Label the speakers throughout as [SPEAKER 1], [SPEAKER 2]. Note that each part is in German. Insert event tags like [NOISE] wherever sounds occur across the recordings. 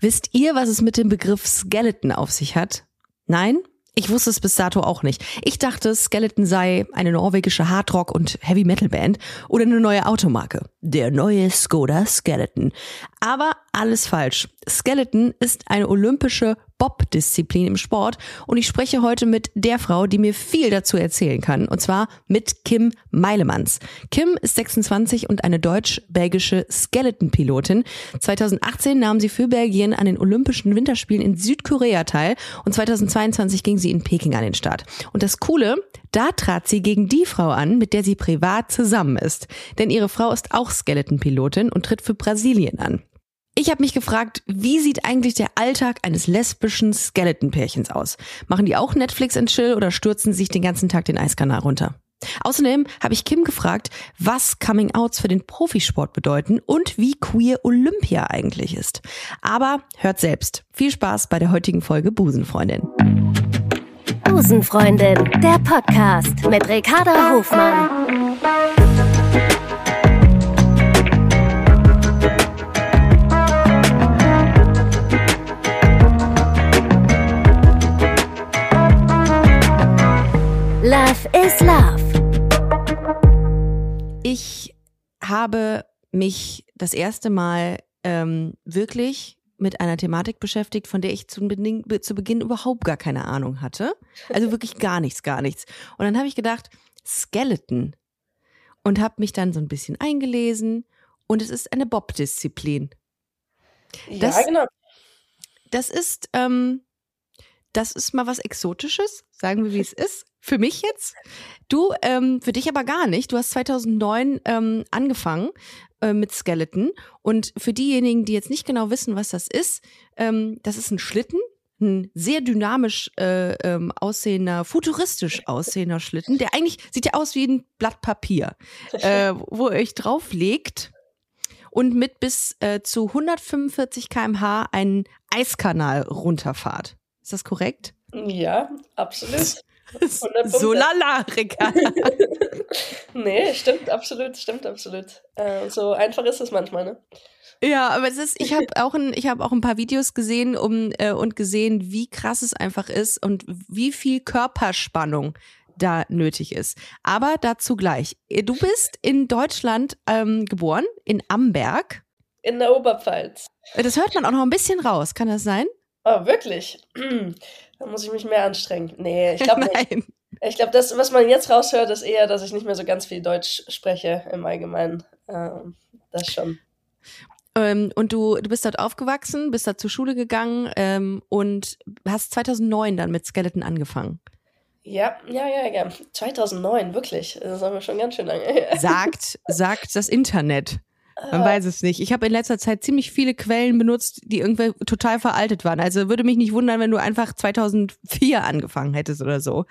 [SPEAKER 1] Wisst ihr, was es mit dem Begriff Skeleton auf sich hat? Nein? Ich wusste es bis dato auch nicht. Ich dachte, Skeleton sei eine norwegische Hardrock- und Heavy-Metal-Band oder eine neue Automarke. Der neue Skoda Skeleton. Aber alles falsch. Skeleton ist eine olympische Bob-Disziplin im Sport und ich spreche heute mit der Frau, die mir viel dazu erzählen kann, und zwar mit Kim Meilemanns. Kim ist 26 und eine deutsch-belgische Skeleton-Pilotin. 2018 nahm sie für Belgien an den Olympischen Winterspielen in Südkorea teil und 2022 ging sie in Peking an den Start. Und das Coole, da trat sie gegen die Frau an, mit der sie privat zusammen ist. Denn ihre Frau ist auch Skeleton-Pilotin und tritt für Brasilien an. Ich habe mich gefragt, wie sieht eigentlich der Alltag eines lesbischen Skeleton-Pärchens aus? Machen die auch Netflix and Chill oder stürzen sich den ganzen Tag den Eiskanal runter? Außerdem habe ich Kim gefragt, was Coming Outs für den Profisport bedeuten und wie queer Olympia eigentlich ist. Aber hört selbst. Viel Spaß bei der heutigen Folge Busenfreundin.
[SPEAKER 2] Busenfreundin, der Podcast mit Ricarda Hofmann. Love is Love.
[SPEAKER 1] Ich habe mich das erste Mal ähm, wirklich mit einer Thematik beschäftigt, von der ich zu Beginn, zu Beginn überhaupt gar keine Ahnung hatte. Also wirklich gar nichts, gar nichts. Und dann habe ich gedacht, Skeleton. Und habe mich dann so ein bisschen eingelesen. Und es ist eine Bob-Disziplin.
[SPEAKER 3] Ja, genau.
[SPEAKER 1] Das ist, ähm, das ist mal was Exotisches, sagen wir, wie es ist. Für mich jetzt. Du, ähm, für dich aber gar nicht. Du hast 2009 ähm, angefangen äh, mit Skeleton. Und für diejenigen, die jetzt nicht genau wissen, was das ist, ähm, das ist ein Schlitten, ein sehr dynamisch äh, ähm, aussehender, futuristisch aussehender Schlitten, der eigentlich sieht ja aus wie ein Blatt Papier, äh, wo ihr euch drauflegt und mit bis äh, zu 145 km/h einen Eiskanal runterfahrt. Ist das korrekt?
[SPEAKER 3] Ja, absolut.
[SPEAKER 1] So lala, Ricardo. [LAUGHS]
[SPEAKER 3] nee, stimmt absolut, stimmt absolut. Äh, so einfach ist es manchmal, ne?
[SPEAKER 1] Ja, aber es ist, ich habe auch ein, ich habe auch ein paar Videos gesehen um, äh, und gesehen, wie krass es einfach ist und wie viel Körperspannung da nötig ist. Aber dazu gleich. Du bist in Deutschland ähm, geboren, in Amberg.
[SPEAKER 3] In der Oberpfalz.
[SPEAKER 1] Das hört man auch noch ein bisschen raus, kann das sein?
[SPEAKER 3] Oh, wirklich? Da muss ich mich mehr anstrengen. Nee, ich glaube [LAUGHS] nicht. Ich glaube, das, was man jetzt raushört, ist eher, dass ich nicht mehr so ganz viel Deutsch spreche im Allgemeinen. Ähm, das schon.
[SPEAKER 1] Ähm, und du, du bist dort aufgewachsen, bist da zur Schule gegangen ähm, und hast 2009 dann mit Skeleton angefangen.
[SPEAKER 3] Ja, ja, ja, ja. 2009, wirklich. Das haben wir schon ganz schön lange.
[SPEAKER 1] Sagt, sagt das Internet. Man weiß es nicht. Ich habe in letzter Zeit ziemlich viele Quellen benutzt, die irgendwie total veraltet waren. Also würde mich nicht wundern, wenn du einfach 2004 angefangen hättest oder so.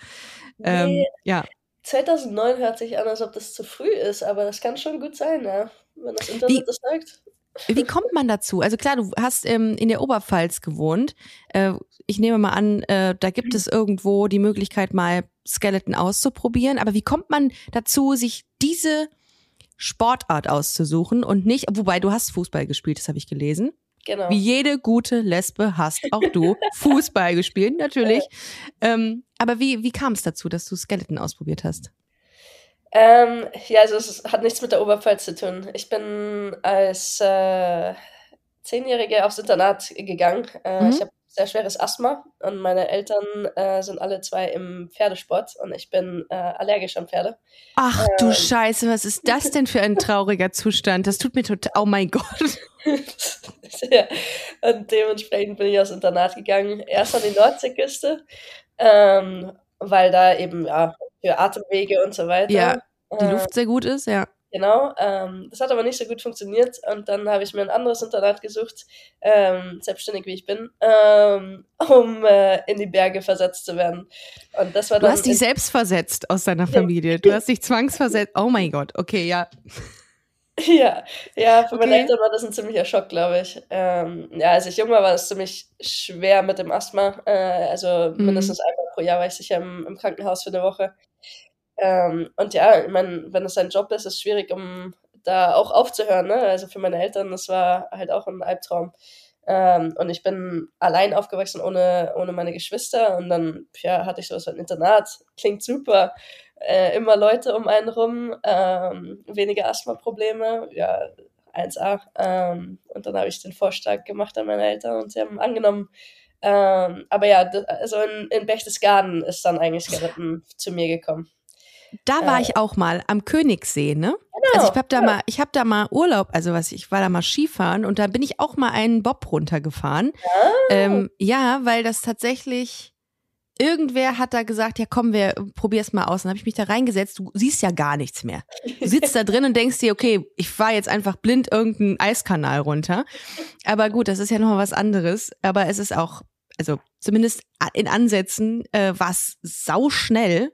[SPEAKER 1] Ähm, nee, ja.
[SPEAKER 3] 2009 hört sich an, als ob das zu früh ist, aber das kann schon gut sein, ja, wenn das Internet wie, das sagt.
[SPEAKER 1] Wie kommt man dazu? Also klar, du hast ähm, in der Oberpfalz gewohnt. Äh, ich nehme mal an, äh, da gibt es irgendwo die Möglichkeit, mal Skeleton auszuprobieren. Aber wie kommt man dazu, sich diese Sportart auszusuchen und nicht, wobei du hast Fußball gespielt, das habe ich gelesen.
[SPEAKER 3] Genau.
[SPEAKER 1] Wie jede gute Lesbe hast auch du [LAUGHS] Fußball gespielt, natürlich. Ähm, aber wie, wie kam es dazu, dass du Skeleton ausprobiert hast?
[SPEAKER 3] Ähm, ja, also es hat nichts mit der Oberpfalz zu tun. Ich bin als äh, Zehnjährige aufs Internat gegangen. Äh, mhm. Ich habe sehr schweres Asthma und meine Eltern äh, sind alle zwei im Pferdesport und ich bin äh, allergisch an Pferde.
[SPEAKER 1] Ach ähm, du Scheiße, was ist das denn für ein trauriger Zustand? Das tut mir total, oh mein Gott. [LAUGHS]
[SPEAKER 3] ja, und dementsprechend bin ich aufs Internat gegangen. Erst an die Nordseeküste, ähm, weil da eben ja, für Atemwege und so weiter.
[SPEAKER 1] Ja, die Luft sehr gut ist, ja.
[SPEAKER 3] Genau, ähm, das hat aber nicht so gut funktioniert und dann habe ich mir ein anderes Internat gesucht, ähm, selbstständig wie ich bin, ähm, um äh, in die Berge versetzt zu werden. Und das war
[SPEAKER 1] dann du hast dich selbst versetzt aus deiner Familie. Du hast dich zwangsversetzt. Oh mein Gott, okay, ja. [LAUGHS]
[SPEAKER 3] Ja, ja, für okay. meine Eltern war das ein ziemlicher Schock, glaube ich. Ähm, ja, als ich jung war, war es ziemlich schwer mit dem Asthma. Äh, also mhm. mindestens einmal pro Jahr war ich sicher im, im Krankenhaus für eine Woche. Ähm, und ja, ich meine, wenn es sein Job ist, ist es schwierig, um da auch aufzuhören. Ne? Also für meine Eltern, das war halt auch ein Albtraum. Ähm, und ich bin allein aufgewachsen ohne, ohne meine Geschwister. Und dann ja, hatte ich sowas wie ein Internat. Klingt super. Äh, immer Leute um einen rum, ähm, weniger Asthma-Probleme. Ja, 1A. Ähm, und dann habe ich den Vorschlag gemacht an meine Eltern und sie haben angenommen. Ähm, aber ja, also in, in Berchtesgaden ist dann eigentlich [LAUGHS] Skeleton zu mir gekommen.
[SPEAKER 1] Da war äh, ich auch mal am Königssee, ne? Genau, also ich habe da ja. mal, ich habe da mal Urlaub, also was, ich war da mal Skifahren und da bin ich auch mal einen Bob runtergefahren. Ah. Ähm, ja, weil das tatsächlich irgendwer hat da gesagt, ja komm, wir probier's mal aus. Dann habe ich mich da reingesetzt. Du siehst ja gar nichts mehr. Du sitzt da drin und denkst dir, okay, ich fahre jetzt einfach blind irgendeinen Eiskanal runter. Aber gut, das ist ja nochmal was anderes. Aber es ist auch, also zumindest in Ansätzen äh, war es sauschnell.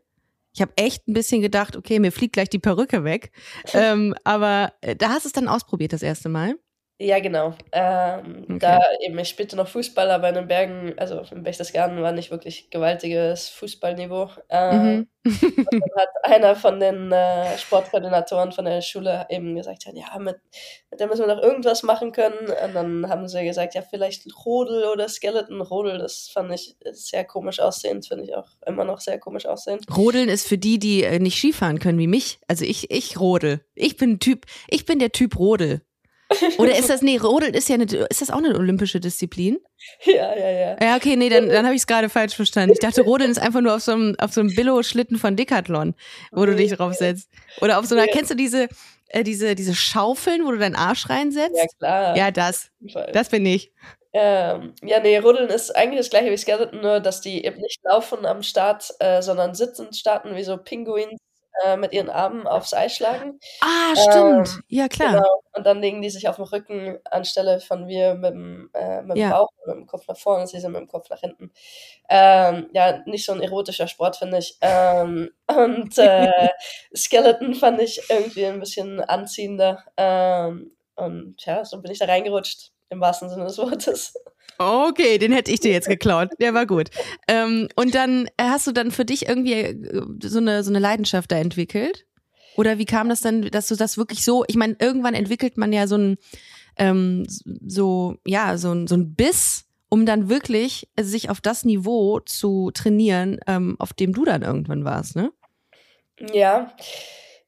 [SPEAKER 1] Ich habe echt ein bisschen gedacht, okay, mir fliegt gleich die Perücke weg. [LAUGHS] ähm, aber äh, da hast du es dann ausprobiert das erste Mal.
[SPEAKER 3] Ja, genau. Ähm, okay. Da eben, ich spielte noch Fußball, aber in den Bergen, also in Berchtesgaden war nicht wirklich gewaltiges Fußballniveau. Ähm, mhm. und dann hat einer von den äh, Sportkoordinatoren von der Schule eben gesagt, ja, mit, mit dem müssen wir noch irgendwas machen können. Und dann haben sie gesagt, ja, vielleicht Rodel oder Skeleton. Rodel, das fand ich sehr komisch aussehend, finde ich auch immer noch sehr komisch aussehend.
[SPEAKER 1] Rodeln ist für die, die äh, nicht Skifahren können wie mich. Also ich, ich rodel. Ich bin Typ, ich bin der Typ Rodel. Oder ist das, nee, Rodeln ist ja eine, ist das auch eine olympische Disziplin?
[SPEAKER 3] Ja, ja, ja.
[SPEAKER 1] Ja, okay, nee, dann, dann habe ich es gerade falsch verstanden. Ich dachte, Rodeln ist einfach nur auf so einem, auf so einem Billo-Schlitten von Decathlon, wo du dich draufsetzt. Oder auf so einer, kennst du diese, äh, diese, diese Schaufeln, wo du deinen Arsch reinsetzt?
[SPEAKER 3] Ja, klar.
[SPEAKER 1] Ja, das. Das bin ich.
[SPEAKER 3] Ähm, ja, nee, Rodeln ist eigentlich das gleiche wie Skeleton, nur dass die eben nicht laufen am Start, äh, sondern sitzend starten, wie so Pinguins äh, mit ihren Armen aufs Eis schlagen.
[SPEAKER 1] Ah, stimmt. Ähm, ja, klar. Genau.
[SPEAKER 3] Und dann legen die sich auf den Rücken anstelle von wir mit dem, äh, mit dem ja. Bauch, mit dem Kopf nach vorne, sie sind mit dem Kopf nach hinten. Ähm, ja, nicht so ein erotischer Sport, finde ich. Ähm, [LAUGHS] und äh, [LAUGHS] Skeleton fand ich irgendwie ein bisschen anziehender. Ähm, und ja, so bin ich da reingerutscht, im wahrsten Sinne des Wortes.
[SPEAKER 1] Okay, den hätte ich dir jetzt geklaut. Der war gut. Ähm, und dann äh, hast du dann für dich irgendwie äh, so eine, so eine Leidenschaft da entwickelt? Oder wie kam das dann, dass du das wirklich so, ich meine, irgendwann entwickelt man ja so ein, ähm, so, ja, so ein, so ein Biss, um dann wirklich sich auf das Niveau zu trainieren, ähm, auf dem du dann irgendwann warst, ne?
[SPEAKER 3] Ja.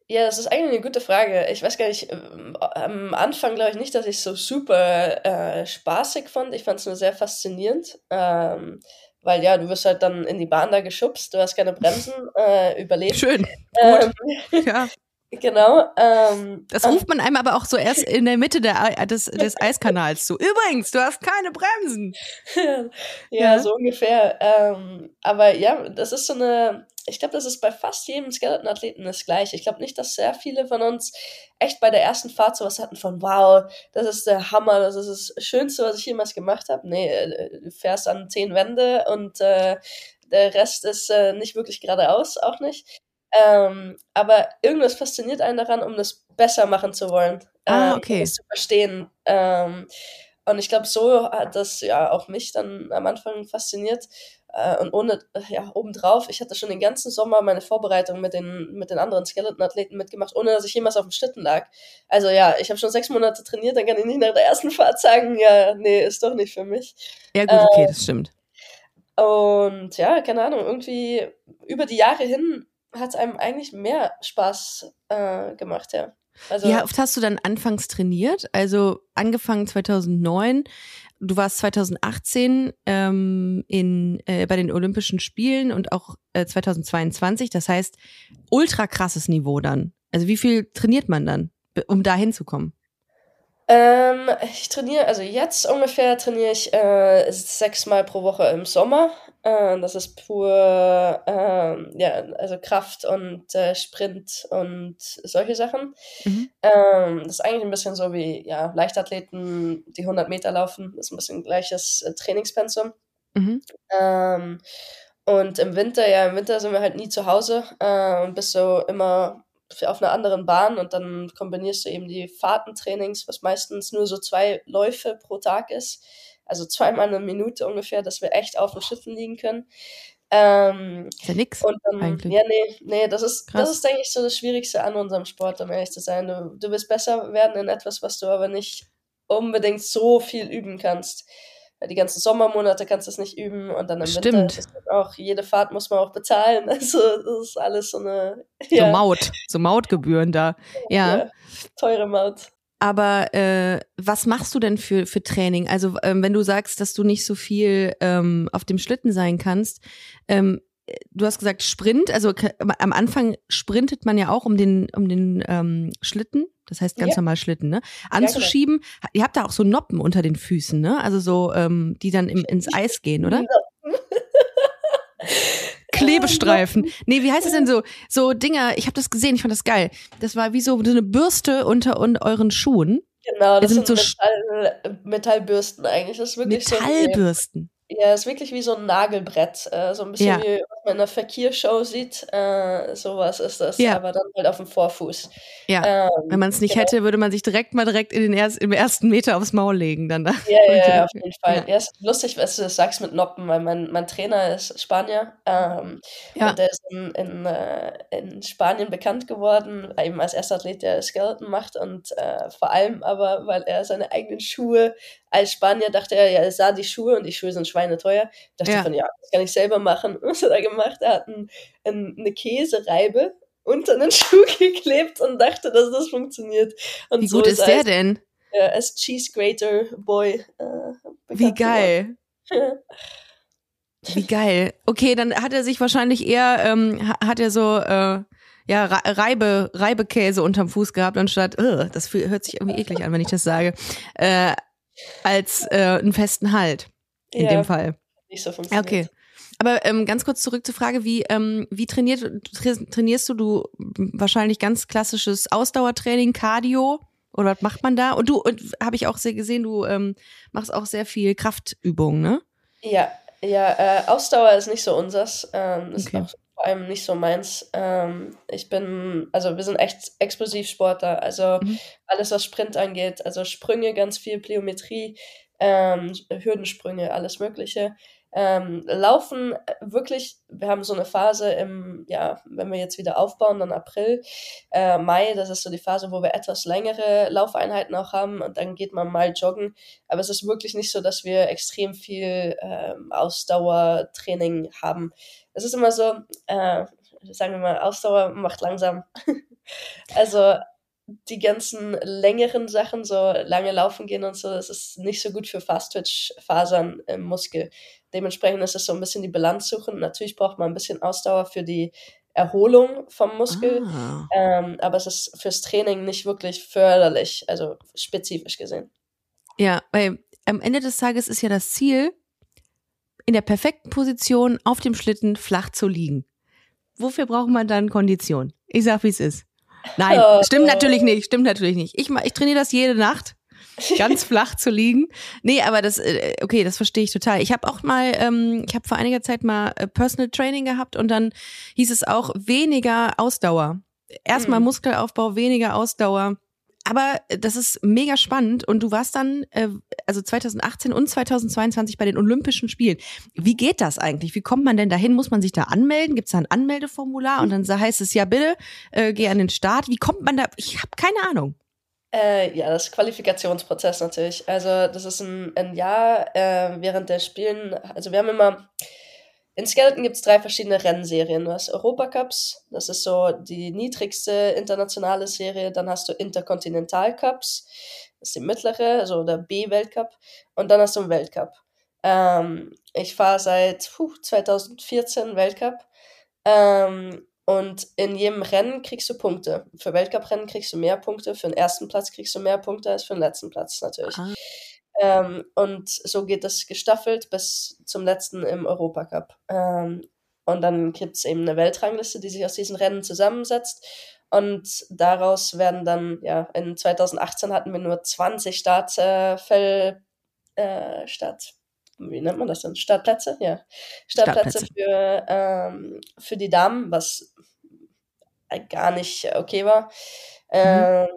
[SPEAKER 3] Ja, das ist eigentlich eine gute Frage. Ich weiß gar nicht, ähm, am Anfang glaube ich nicht, dass ich es so super äh, spaßig fand. Ich fand es nur sehr faszinierend. Ähm, weil ja, du wirst halt dann in die Bahn da geschubst, du hast keine Bremsen, [LAUGHS] äh, überlebt.
[SPEAKER 1] Schön. Ähm, [LAUGHS] ja. [LAUGHS]
[SPEAKER 3] Genau. Ähm,
[SPEAKER 1] das ruft man einem aber auch so erst in der Mitte der, des, des Eiskanals zu. Übrigens, du hast keine Bremsen.
[SPEAKER 3] ja, ja, so ungefähr. Ähm, aber ja, das ist so eine, ich glaube, das ist bei fast jedem Skeleton-Athleten das Gleiche. Ich glaube nicht, dass sehr viele von uns echt bei der ersten Fahrt sowas hatten von, wow, das ist der Hammer, das ist das Schönste, was ich jemals gemacht habe. Nee, äh, du fährst an zehn Wände und äh, der Rest ist äh, nicht wirklich geradeaus, auch nicht. Ähm, aber irgendwas fasziniert einen daran, um das besser machen zu wollen.
[SPEAKER 1] Ah, ähm, okay.
[SPEAKER 3] Um zu verstehen. Ähm, und ich glaube, so hat das ja auch mich dann am Anfang fasziniert. Äh, und ohne, ja, obendrauf, ich hatte schon den ganzen Sommer meine Vorbereitung mit den, mit den anderen Skeleton-Athleten mitgemacht, ohne dass ich jemals auf dem Schlitten lag. Also ja, ich habe schon sechs Monate trainiert, dann kann ich nicht nach der ersten Fahrt sagen, ja, nee, ist doch nicht für mich.
[SPEAKER 1] Ja, gut, okay, äh, das stimmt.
[SPEAKER 3] Und ja, keine Ahnung, irgendwie über die Jahre hin hat es einem eigentlich mehr Spaß äh, gemacht, ja.
[SPEAKER 1] Also, Wie oft hast du dann anfangs trainiert? Also angefangen 2009, du warst 2018 ähm, in, äh, bei den Olympischen Spielen und auch äh, 2022. Das heißt, ultra krasses Niveau dann. Also wie viel trainiert man dann, um da hinzukommen?
[SPEAKER 3] Ähm, ich trainiere, also jetzt ungefähr trainiere ich äh, sechsmal pro Woche im Sommer. Äh, das ist pur, äh, ja, also Kraft und äh, Sprint und solche Sachen. Mhm. Ähm, das ist eigentlich ein bisschen so wie ja, Leichtathleten, die 100 Meter laufen. Das ist ein bisschen gleiches äh, Trainingspensum. Mhm. Ähm, und im Winter, ja, im Winter sind wir halt nie zu Hause äh, und bist so immer auf einer anderen Bahn und dann kombinierst du eben die Fahrtentrainings, was meistens nur so zwei Läufe pro Tag ist, also zweimal eine Minute ungefähr, dass wir echt auf den Schiffen liegen können. Ähm,
[SPEAKER 1] ist ja nix.
[SPEAKER 3] Und dann, eigentlich. ja, nee, nee, das ist, das ist, denke ich, so das Schwierigste an unserem Sport, um ehrlich zu sein. Du, du willst besser werden in etwas, was du aber nicht unbedingt so viel üben kannst. Weil die ganzen Sommermonate kannst du es nicht üben und dann im
[SPEAKER 1] Stimmt.
[SPEAKER 3] Winter ist auch, jede Fahrt muss man auch bezahlen. [LAUGHS] Also das ist alles so eine
[SPEAKER 1] So Maut, so Mautgebühren da. Ja.
[SPEAKER 3] ja, teure Maut.
[SPEAKER 1] Aber äh, was machst du denn für, für Training? Also ähm, wenn du sagst, dass du nicht so viel ähm, auf dem Schlitten sein kannst, ähm, du hast gesagt Sprint, also am Anfang sprintet man ja auch um den, um den ähm, Schlitten, das heißt ganz
[SPEAKER 3] Ja.
[SPEAKER 1] normal Schlitten, ne?
[SPEAKER 3] genau.
[SPEAKER 1] Anzuschieben. Ihr habt da auch so Noppen unter den Füßen, ne? Also so, ähm, die dann im, ins Eis gehen, oder? [LAUGHS] Klebestreifen. Nee, wie heißt es denn so? So Dinger, ich habe das gesehen, ich fand das geil. Das war wie so, eine Bürste unter un, euren Schuhen.
[SPEAKER 3] Genau, das
[SPEAKER 1] sind
[SPEAKER 3] sind,
[SPEAKER 1] so
[SPEAKER 3] Metall, Metallbürsten eigentlich. Das ist wirklich
[SPEAKER 1] Metallbürsten.
[SPEAKER 3] Ja, ist wirklich wie so ein Nagelbrett. Äh, so ein bisschen
[SPEAKER 1] Ja.
[SPEAKER 3] wie was man in einer Verkehrsshow sieht. Äh, sowas ist das.
[SPEAKER 1] Ja.
[SPEAKER 3] Aber dann halt auf dem Vorfuß.
[SPEAKER 1] Ja.
[SPEAKER 3] Ähm,
[SPEAKER 1] Wenn man es nicht
[SPEAKER 3] genau.
[SPEAKER 1] hätte, würde man sich direkt mal direkt in den erst, im ersten Meter aufs Maul legen. Dann da.
[SPEAKER 3] Ja, ja, [LAUGHS] ja, auf jeden Fall.
[SPEAKER 1] Ja.
[SPEAKER 3] Ja, ist lustig, was du das sagst mit Noppen, weil mein, mein Trainer ist Spanier. Ähm,
[SPEAKER 1] Ja.
[SPEAKER 3] Und der ist in, in, äh, in Spanien bekannt geworden, eben als erster Athlet, der Skeleton macht. Und äh, vor allem aber, weil er seine eigenen Schuhe als Spanier dachte er, ja, er sah die Schuhe und die Schuhe sind schweineteuer. Dachte
[SPEAKER 1] Ja.
[SPEAKER 3] von, ja, das kann ich selber machen. [LAUGHS] Was hat er gemacht? Er hat ein, ein, eine Käsereibe unter einen [LAUGHS] Schuh geklebt und dachte, dass das funktioniert. Und
[SPEAKER 1] Wie
[SPEAKER 3] so
[SPEAKER 1] gut ist der
[SPEAKER 3] er als,
[SPEAKER 1] denn?
[SPEAKER 3] äh, als Cheese Grater Boy äh,
[SPEAKER 1] Wie geil. [LAUGHS] Wie geil. Okay, dann hat er sich wahrscheinlich eher, ähm, ha- hat er so, äh, ja, Re- Reibe, Reibekäse unterm Fuß gehabt, anstatt, das hört sich irgendwie eklig an, wenn ich das sage, äh, als äh, einen festen Halt in
[SPEAKER 3] Ja,
[SPEAKER 1] dem Fall.
[SPEAKER 3] Nicht so funktioniert.
[SPEAKER 1] okay. Aber ähm, ganz kurz zurück zur Frage, wie, ähm, wie trainiert, tra- trainierst du? Du wahrscheinlich ganz klassisches Ausdauertraining, Cardio oder was macht man da? Und du, und habe ich auch sehr gesehen, du ähm, machst auch sehr viel Kraftübungen, ne?
[SPEAKER 3] Ja, ja, äh, Ausdauer ist nicht so unsers. Ähm, ist
[SPEAKER 1] Okay.
[SPEAKER 3] auch vor allem nicht so meins. Ähm, ich bin, also wir sind echt Explosivsportler. Also
[SPEAKER 1] Mhm.
[SPEAKER 3] alles, was Sprint angeht, also Sprünge, ganz viel Pliometrie, ähm, Hürdensprünge, alles Mögliche. Ähm, laufen äh, wirklich, wir haben so eine Phase im, ja, wenn wir jetzt wieder aufbauen, dann April, äh, Mai, das ist so die Phase, wo wir etwas längere Laufeinheiten auch haben und dann geht man mal joggen. Aber es ist wirklich nicht so, dass wir extrem viel ähm, Ausdauertraining haben. Es ist immer so, äh, sagen wir mal, Ausdauer macht langsam. [LAUGHS] also die ganzen längeren Sachen, so lange laufen gehen und so, das ist nicht so gut für Fast-Twitch-Fasern im Muskel. Dementsprechend ist es so ein bisschen die Balance suchen. Natürlich braucht man ein bisschen Ausdauer für die Erholung vom Muskel,
[SPEAKER 1] Ah.
[SPEAKER 3] ähm, aber es ist fürs Training nicht wirklich förderlich, also spezifisch gesehen.
[SPEAKER 1] Ja, weil am Ende des Tages ist ja das Ziel, in der perfekten Position auf dem Schlitten flach zu liegen. Wofür braucht man dann Kondition? Ich sag, wie es ist. Nein,
[SPEAKER 3] Oh.
[SPEAKER 1] stimmt natürlich nicht, stimmt natürlich nicht. Ich, ich trainiere das jede Nacht, ganz [LAUGHS] flach zu liegen. Nee, aber das, äh, okay, das verstehe ich total. Ich habe auch mal, ähm, ich habe vor einiger Zeit mal äh, Personal Training gehabt und dann hieß es auch weniger Ausdauer. Erstmal
[SPEAKER 3] Mhm.
[SPEAKER 1] Muskelaufbau, weniger Ausdauer. Aber das ist mega spannend und du warst dann, äh, also 2018 und 2022 bei den Olympischen Spielen. Wie geht das eigentlich? Wie kommt man denn dahin? Muss man sich da anmelden? Gibt es da ein Anmeldeformular? Und dann heißt es, ja bitte, äh, geh an den Start. Wie kommt man da? Ich habe keine Ahnung.
[SPEAKER 3] Äh, ja, das Qualifikationsprozess natürlich. Also das ist ein, ein Jahr äh, während der Spielen. Also wir haben immer, in Skeleton gibt es drei verschiedene Rennserien. Du hast Europacups, das ist so die niedrigste internationale Serie. Dann hast du Interkontinentalcups, das ist die mittlere, also der B-Weltcup. Und dann hast du einen Weltcup. Ähm, ich fahre seit puh, 2014 Weltcup. Ähm, und in jedem Rennen kriegst du Punkte. Für Weltcuprennen kriegst du mehr Punkte, für den ersten Platz kriegst du mehr Punkte als für den letzten Platz natürlich.
[SPEAKER 1] Ah.
[SPEAKER 3] Ähm, und so geht das gestaffelt bis zum letzten im Europacup. Ähm, und dann gibt es eben eine Weltrangliste, die sich aus diesen Rennen zusammensetzt. Und daraus werden dann, ja, in 2018 hatten wir nur 20 Startfell, äh, Start, wie nennt man das denn? Startplätze? Ja. Startplätze,
[SPEAKER 1] Startplätze.
[SPEAKER 3] Für, ähm, für die Damen, was gar nicht okay war. Ähm,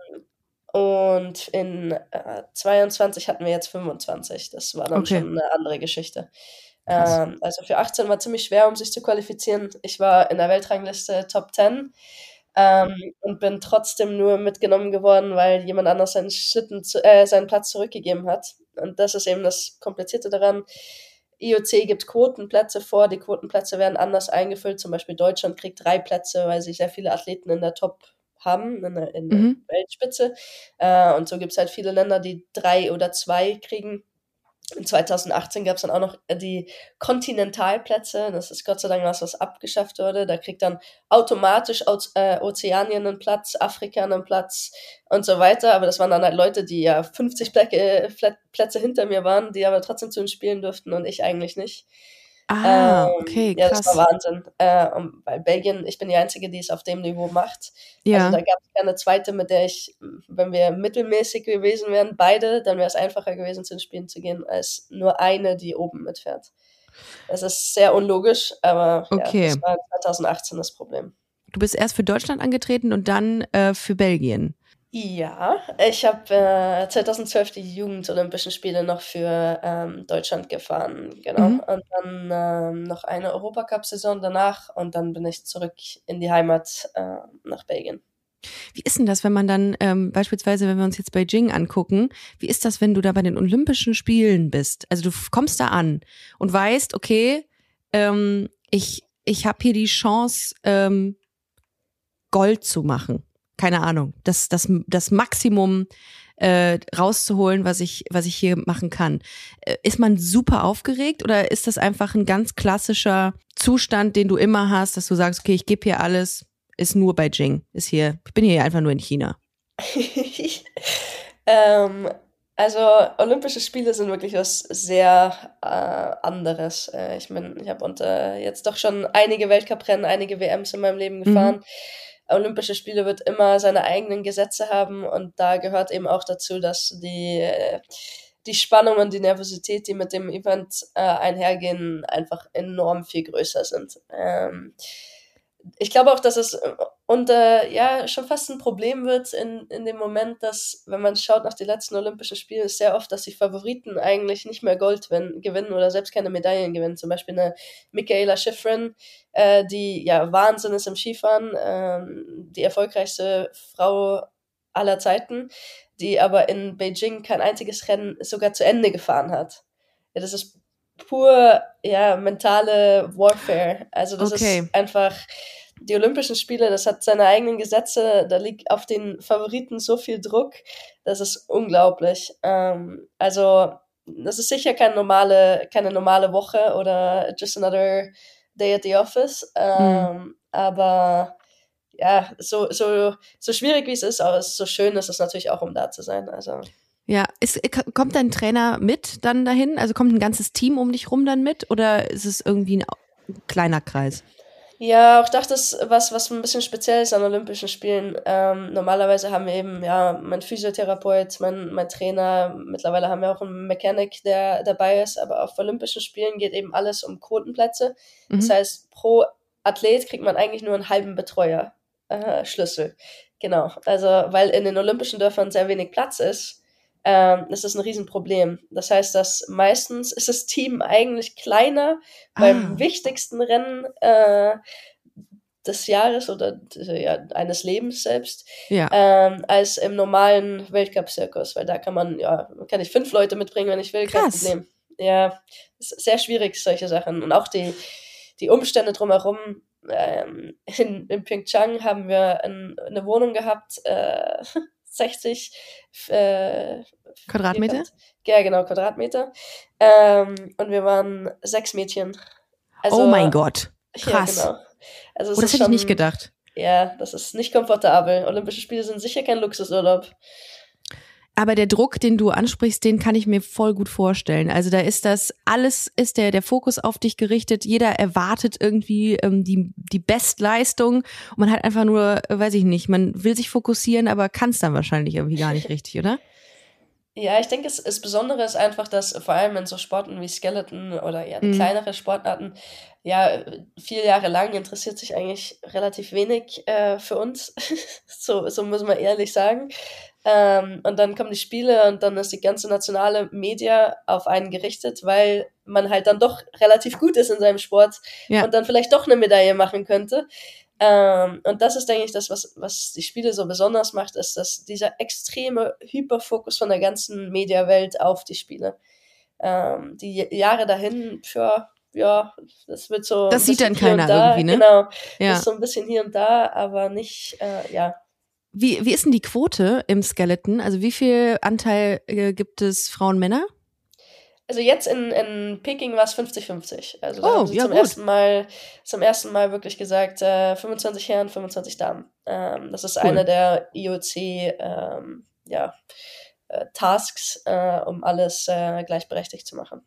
[SPEAKER 3] und in äh, 22 hatten wir jetzt 25. Das war dann
[SPEAKER 1] Okay.
[SPEAKER 3] schon eine andere Geschichte. Ähm, also für 18 war ziemlich schwer, um sich zu qualifizieren. Ich war in der Weltrangliste Top 10. ähm, und bin trotzdem nur mitgenommen geworden, weil jemand anders seinen Schlitten, zu, äh, seinen Platz zurückgegeben hat. Und das ist eben das Komplizierte daran. IOC gibt Quotenplätze vor, die Quotenplätze werden anders eingefüllt. Zum Beispiel Deutschland kriegt drei Plätze, weil sie sehr viele Athleten in der Top haben, in der, in der mhm. Weltspitze. Äh, und so gibt es halt viele Länder, die drei oder zwei kriegen. In 2018 gab es dann auch noch äh, die Kontinentalplätze. Das ist Gott sei Dank was, was abgeschafft wurde. Da kriegt dann automatisch Oze äh, Ozeanien einen Platz, Afrika einen Platz und so weiter. Aber das waren dann halt Leute, die ja 50 Plätze, Plätze hinter mir waren, die aber trotzdem zu den Spielen durften und ich eigentlich nicht.
[SPEAKER 1] Ah, ähm, okay,
[SPEAKER 3] krass. Ja, das war Wahnsinn. Äh, und bei Belgien, ich bin die Einzige, die es auf dem Niveau macht. Ja. Also da gab es keine zweite, mit der ich, wenn wir mittelmäßig gewesen wären, beide, dann wäre es einfacher gewesen, zu den Spielen zu gehen, als nur eine, die oben mitfährt. Es ist sehr unlogisch, aber okay. ja, das war 2018 das Problem.
[SPEAKER 1] Du bist erst für Deutschland angetreten und dann äh, für Belgien.
[SPEAKER 3] Ja, ich habe äh, 2012 die Jugendolympischen Spiele noch für ähm, Deutschland gefahren, genau. Mhm. Und dann ähm, noch eine Europacup-Saison danach und dann bin ich zurück in die Heimat äh, nach Belgien.
[SPEAKER 1] Wie ist denn das, wenn man dann ähm, beispielsweise, wenn wir uns jetzt Beijing angucken, wie ist das, wenn du da bei den Olympischen Spielen bist? Also du kommst da an und weißt, okay, ähm, ich, ich habe hier die Chance, ähm, Gold zu machen keine Ahnung, das, das, das Maximum äh, rauszuholen, was ich, was ich hier machen kann. Äh, ist man super aufgeregt oder ist das einfach ein ganz klassischer Zustand, den du immer hast, dass du sagst, okay, ich gebe hier alles, ist nur Beijing, ist hier, ich bin hier einfach nur in China? [LAUGHS]
[SPEAKER 3] ähm, also Olympische Spiele sind wirklich was sehr äh, anderes. Äh, ich meine, ich habe unter jetzt doch schon einige Weltcuprennen, einige WMs in meinem Leben gefahren. Mhm Olympische Spiele wird immer seine eigenen Gesetze haben und da gehört eben auch dazu, dass die, die Spannung und die Nervosität, die mit dem Event äh, einhergehen, einfach enorm viel größer sind. Ähm, ich glaube auch, dass es äh, unter, ja, schon fast ein Problem wird in, in dem Moment, dass, wenn man schaut nach den letzten Olympischen Spielen, ist sehr oft, dass die Favoriten eigentlich nicht mehr Gold gewinnen oder selbst keine Medaillen gewinnen. Zum Beispiel eine Michaela Schifrin, äh, die ja Wahnsinn ist im Skifahren, äh, die erfolgreichste Frau aller Zeiten, die aber in Beijing kein einziges Rennen sogar zu Ende gefahren hat. Ja, das ist pur, ja, mentale Warfare. Also das okay. ist einfach die Olympischen Spiele, das hat seine eigenen Gesetze, da liegt auf den Favoriten so viel Druck, das ist unglaublich. Ähm, also das ist sicher keine normale, keine normale Woche oder just another day at the office. Ähm, mhm. Aber ja, so, so, so schwierig wie es ist, aber so schön ist es natürlich auch, um da zu sein. Also.
[SPEAKER 1] Ja, ist, äh, kommt dein Trainer mit dann dahin? Also kommt ein ganzes Team um dich rum dann mit oder ist es irgendwie ein kleiner Kreis?
[SPEAKER 3] Ja, auch das ist was, was ein bisschen speziell ist an Olympischen Spielen. Ähm, normalerweise haben wir eben, ja, mein Physiotherapeut, mein, mein Trainer, mittlerweile haben wir auch einen Mechanic, der dabei ist, aber auf Olympischen Spielen geht eben alles um Quotenplätze. Mhm. Das heißt, pro Athlet kriegt man eigentlich nur einen halben Betreuer äh, Schlüssel. Genau. Also, weil in den Olympischen Dörfern sehr wenig Platz ist, ähm, das ist ein Riesenproblem. Das heißt, dass meistens ist das Team eigentlich kleiner ah. beim wichtigsten Rennen äh, des Jahres oder ja, eines Lebens selbst, ja. ähm, als im normalen Weltcup-Zirkus, weil da kann man, ja, kann ich fünf Leute mitbringen, wenn ich will, kein Krass. Problem. Ja, ist sehr schwierig, solche Sachen. Und auch die, die Umstände drumherum. Ähm, in, in Pyeongchang haben wir ein, eine Wohnung gehabt, äh, [LAUGHS] 60 äh,
[SPEAKER 1] Quadratmeter?
[SPEAKER 3] Ja, genau, Quadratmeter. Ähm, und wir waren sechs Mädchen.
[SPEAKER 1] Also, oh mein Gott. Krass. Ja, genau.
[SPEAKER 3] Also
[SPEAKER 1] oh, das hätte schon, ich nicht gedacht.
[SPEAKER 3] Ja, das ist nicht komfortabel. Olympische Spiele sind sicher kein Luxusurlaub.
[SPEAKER 1] Aber der Druck, den du ansprichst, den kann ich mir voll gut vorstellen. Also da ist das, alles ist der, der Fokus auf dich gerichtet. Jeder erwartet irgendwie ähm, die, die Bestleistung. Und man hat einfach nur, weiß ich nicht, man will sich fokussieren, aber kann es dann wahrscheinlich irgendwie gar nicht richtig, oder?
[SPEAKER 3] Ja, ich denke, es, das Besondere ist einfach, dass vor allem in so Sporten wie Skeleton oder ja, mhm. kleinere Sportarten, ja, vier Jahre lang interessiert sich eigentlich relativ wenig äh, für uns. [LAUGHS] so, so muss man ehrlich sagen. Ähm, und dann kommen die Spiele und dann ist die ganze nationale Media auf einen gerichtet, weil man halt dann doch relativ gut ist in seinem Sport ja. und dann vielleicht doch eine Medaille machen könnte. Ähm, und das ist, denke ich, das, was, was die Spiele so besonders macht, ist, dass dieser extreme Hyperfokus von der ganzen Mediawelt auf die Spiele. Ähm, die Jahre dahin, für, ja, das wird so.
[SPEAKER 1] Das sieht dann keiner
[SPEAKER 3] da,
[SPEAKER 1] irgendwie, ne?
[SPEAKER 3] Genau.
[SPEAKER 1] Ja.
[SPEAKER 3] Ist so ein bisschen hier und da, aber nicht, äh, ja.
[SPEAKER 1] Wie, wie ist denn die Quote im Skeleton? Also wie viel Anteil äh, gibt es Frauen, Männer?
[SPEAKER 3] Also jetzt in, in Peking war es 50-50. Also da
[SPEAKER 1] Oh,
[SPEAKER 3] haben sie
[SPEAKER 1] ja,
[SPEAKER 3] zum
[SPEAKER 1] gut.
[SPEAKER 3] ersten Mal zum ersten Mal wirklich gesagt, äh, 25 Herren, 25 Damen. Ähm, das ist
[SPEAKER 1] Cool.
[SPEAKER 3] eine der IOC ähm, ja, Tasks, äh, um alles äh, gleichberechtigt zu machen.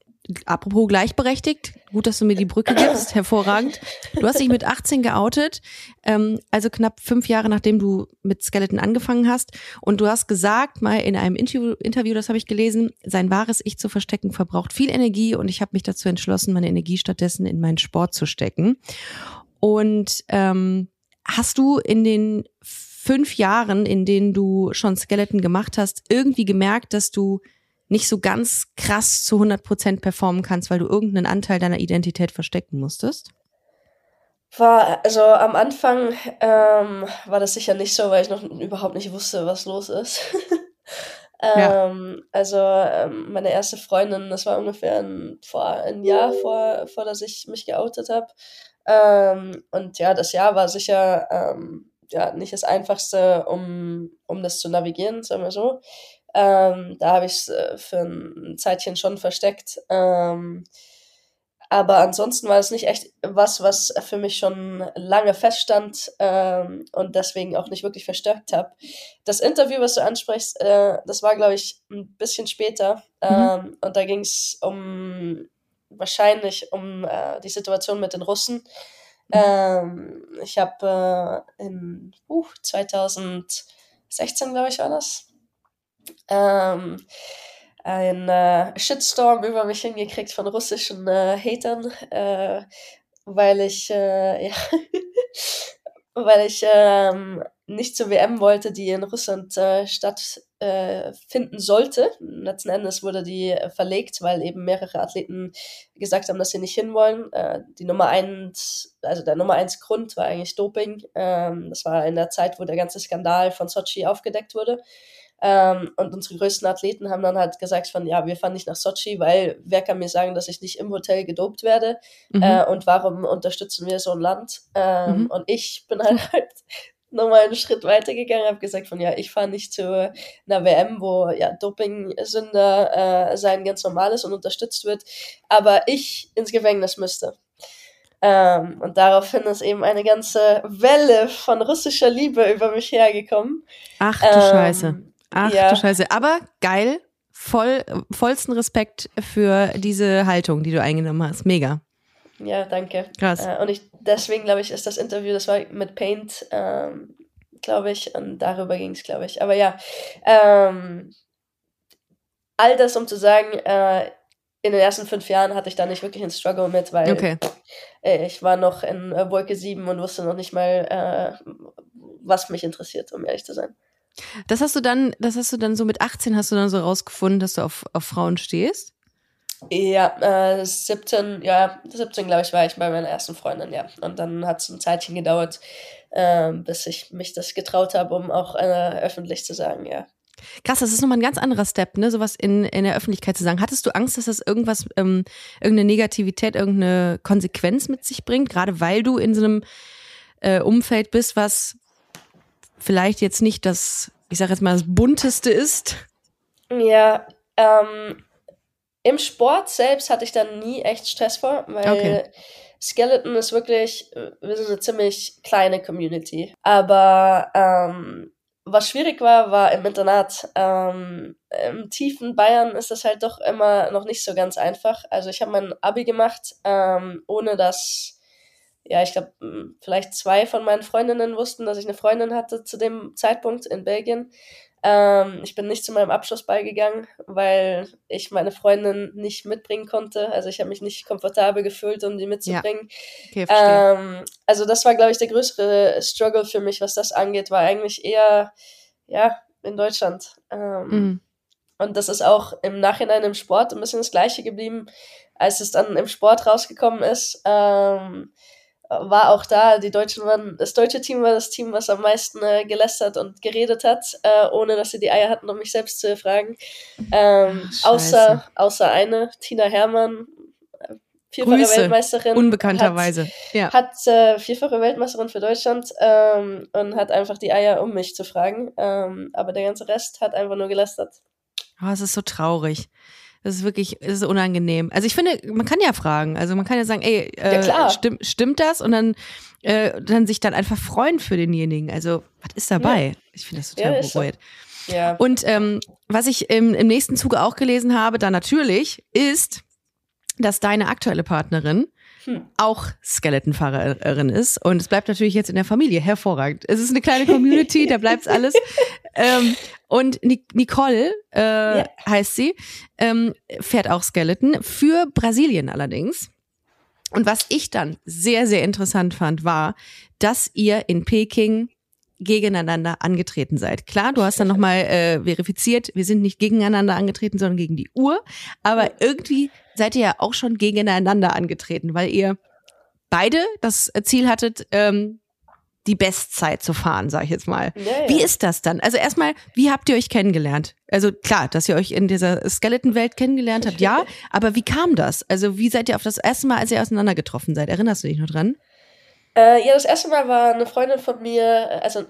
[SPEAKER 1] Apropos gleichberechtigt, gut, dass du mir die Brücke gibst, [LAUGHS] hervorragend. Du hast dich mit 18 geoutet, ähm, also knapp fünf Jahre nachdem du mit Skeleton angefangen hast. Und du hast gesagt, mal in einem Interview, Interview das habe ich gelesen, sein wahres Ich zu verstecken verbraucht viel Energie und ich habe mich dazu entschlossen, meine Energie stattdessen in meinen Sport zu stecken. Und ähm, hast du in den fünf Jahren, in denen du schon Skeleton gemacht hast, irgendwie gemerkt, dass du nicht so ganz krass zu 100 Prozent performen kannst, weil du irgendeinen Anteil deiner Identität verstecken musstest?
[SPEAKER 3] War, also am Anfang ähm, war das sicher nicht so, weil ich noch überhaupt nicht wusste, was los ist. [LAUGHS]
[SPEAKER 1] Ja.
[SPEAKER 3] ähm, also ähm, meine erste Freundin, das war ungefähr ein, vor ein Jahr, vor, vor dass ich mich geoutet habe. Ähm, und ja, das Jahr war sicher ähm, ja, nicht das Einfachste, um, um das zu navigieren, sagen wir so. Ähm, da habe ich es äh, für ein Zeitchen schon versteckt. Ähm, aber ansonsten war es nicht echt was, was für mich schon lange feststand ähm, und deswegen auch nicht wirklich verstärkt habe. Das Interview, was du ansprichst, äh, das war, glaube ich, ein bisschen später. Ähm, Und da ging es um wahrscheinlich um äh, die Situation mit den Russen. Ähm, ich habe äh, in uh, 2016, glaube ich, war das, ähm, ein äh, Shitstorm über mich hingekriegt von russischen äh, Hatern, äh, weil ich, äh, [LAUGHS] ja, weil ich ähm, nicht zur WM wollte, die in Russland äh, stattfinden äh, sollte. Letzten Endes wurde die äh, verlegt, weil eben mehrere Athleten gesagt haben, dass sie nicht hinwollen. Äh, die Nummer eins, also der Nummer eins Grund war eigentlich Doping. Ähm, das war in der Zeit, wo der ganze Skandal von Sochi aufgedeckt wurde. Ähm, und unsere größten Athleten haben dann halt gesagt von, ja, wir fahren nicht nach Sochi, weil wer kann mir sagen, dass ich nicht im Hotel gedopt werde?
[SPEAKER 1] Mhm.
[SPEAKER 3] Äh, und warum unterstützen wir so ein Land? Ähm,
[SPEAKER 1] Mhm.
[SPEAKER 3] Und ich bin [LAUGHS] halt, halt nochmal einen Schritt weiter gegangen, habe gesagt von, ja, ich fahre nicht zu einer WM, wo ja Doping-Sünder äh, sein ganz normal ist und unterstützt wird, aber ich ins Gefängnis müsste. Ähm, und daraufhin ist eben eine ganze Welle von russischer Liebe über mich hergekommen.
[SPEAKER 1] Ach du
[SPEAKER 3] Ähm,
[SPEAKER 1] Scheiße. Ach
[SPEAKER 3] ja.
[SPEAKER 1] du Scheiße. Aber geil. Voll, vollsten Respekt für diese Haltung, die du eingenommen hast. Mega.
[SPEAKER 3] Ja, danke.
[SPEAKER 1] Krass.
[SPEAKER 3] Äh, und ich, deswegen glaube ich, ist das Interview, das war mit Paint, ähm, glaube ich, und darüber ging es, glaube ich. Aber ja, ähm, all das, um zu sagen, äh, in den ersten fünf Jahren hatte ich da nicht wirklich einen Struggle mit, weil
[SPEAKER 1] Okay.
[SPEAKER 3] äh, ich war noch in äh, Wolke 7 und wusste noch nicht mal, äh, was mich interessiert, um ehrlich zu sein.
[SPEAKER 1] Das hast du dann, das hast du dann so mit 18 hast du dann so rausgefunden, dass du auf, auf Frauen stehst?
[SPEAKER 3] Ja, äh, 17, ja, 17 glaube ich war ich bei meiner ersten Freundin, ja. Und dann hat es ein Zeitchen gedauert, ähm, bis ich mich das getraut habe, um auch äh, öffentlich zu sagen, ja.
[SPEAKER 1] Krass, das ist nochmal ein ganz anderer Step, ne? Sowas in, in der Öffentlichkeit zu sagen. Hattest du Angst, dass das irgendwas, ähm, irgendeine Negativität, irgendeine Konsequenz mit sich bringt? Gerade weil du in so einem äh, Umfeld bist, was vielleicht jetzt nicht das, ich sag jetzt mal, das bunteste ist.
[SPEAKER 3] Ja, ähm, im Sport selbst hatte ich dann nie echt Stress vor, weil
[SPEAKER 1] Okay.
[SPEAKER 3] Skeleton ist wirklich, äh, wir sind eine ziemlich kleine Community. Aber ähm, was schwierig war, war im Internat. Ähm, Im tiefen Bayern ist das halt doch immer noch nicht so ganz einfach. Also ich habe mein Abi gemacht, ähm, ohne dass, ja, ich glaube, vielleicht zwei von meinen Freundinnen wussten, dass ich eine Freundin hatte zu dem Zeitpunkt in Belgien. Ähm, ich bin nicht zu meinem Abschlussball gegangen, weil ich meine Freundin nicht mitbringen konnte. Also ich habe mich nicht komfortabel gefühlt, um die mitzubringen.
[SPEAKER 1] Okay, verstehe.
[SPEAKER 3] Ähm, also das war, glaube ich, der größere Struggle für mich, was das angeht, war eigentlich eher, ja, in Deutschland. Ähm,
[SPEAKER 1] Mhm.
[SPEAKER 3] Und das ist auch im Nachhinein im Sport ein bisschen das Gleiche geblieben, als es dann im Sport rausgekommen ist. Ähm, war auch da. Die Deutschen waren, das deutsche Team war das Team, was am meisten äh, gelästert und geredet hat, äh, ohne dass sie die Eier hatten, um mich selbst zu fragen. Ähm,
[SPEAKER 1] Ach,
[SPEAKER 3] außer, außer eine, Tina Hermann, äh, vierfache
[SPEAKER 1] Grüße,
[SPEAKER 3] Weltmeisterin.
[SPEAKER 1] Unbekannterweise.
[SPEAKER 3] Hat,
[SPEAKER 1] ja.
[SPEAKER 3] hat äh, vierfache Weltmeisterin für Deutschland ähm, und hat einfach die Eier, um mich zu fragen. Ähm, aber der ganze Rest hat einfach nur gelästert.
[SPEAKER 1] Oh, es ist so traurig. Das ist wirklich, es ist unangenehm. Also ich finde, man kann ja fragen. Also man kann ja sagen, ey, äh,
[SPEAKER 3] Ja, klar.
[SPEAKER 1] stimmt, stimmt das? Und dann, äh, dann sich dann einfach freuen für denjenigen. Also, was ist dabei? Ich finde das total
[SPEAKER 3] Ja,
[SPEAKER 1] bereut.
[SPEAKER 3] Ja.
[SPEAKER 1] Und ähm, was ich im, im nächsten Zuge auch gelesen habe, da natürlich, ist, dass deine aktuelle Partnerin
[SPEAKER 3] Hm.
[SPEAKER 1] auch Skeletonfahrerin ist. Und es bleibt natürlich jetzt in der Familie. Hervorragend. Es ist eine kleine Community, da bleibt's alles. [LAUGHS] Ähm, und Ni- Nicole äh,
[SPEAKER 3] Ja.
[SPEAKER 1] heißt sie, ähm, fährt auch Skeleton, für Brasilien allerdings. Und was ich dann sehr, sehr interessant fand, war, dass ihr in Peking gegeneinander angetreten seid. Klar, du hast dann nochmal äh, verifiziert, wir sind nicht gegeneinander angetreten, sondern gegen die Uhr. Aber irgendwie seid ihr ja auch schon gegeneinander angetreten, weil ihr beide das Ziel hattet, ähm, die Bestzeit zu fahren, sag ich jetzt mal.
[SPEAKER 3] Ja, ja.
[SPEAKER 1] Wie ist das dann? Also erstmal, wie habt ihr euch kennengelernt? Also klar, dass ihr euch in dieser Skeleton-Welt kennengelernt habt, ja, [LAUGHS] aber wie kam das? Also wie seid ihr auf das erste Mal, als ihr auseinander getroffen seid? Erinnerst du dich noch dran?
[SPEAKER 3] Äh, ja, das erste Mal war eine Freundin von mir, also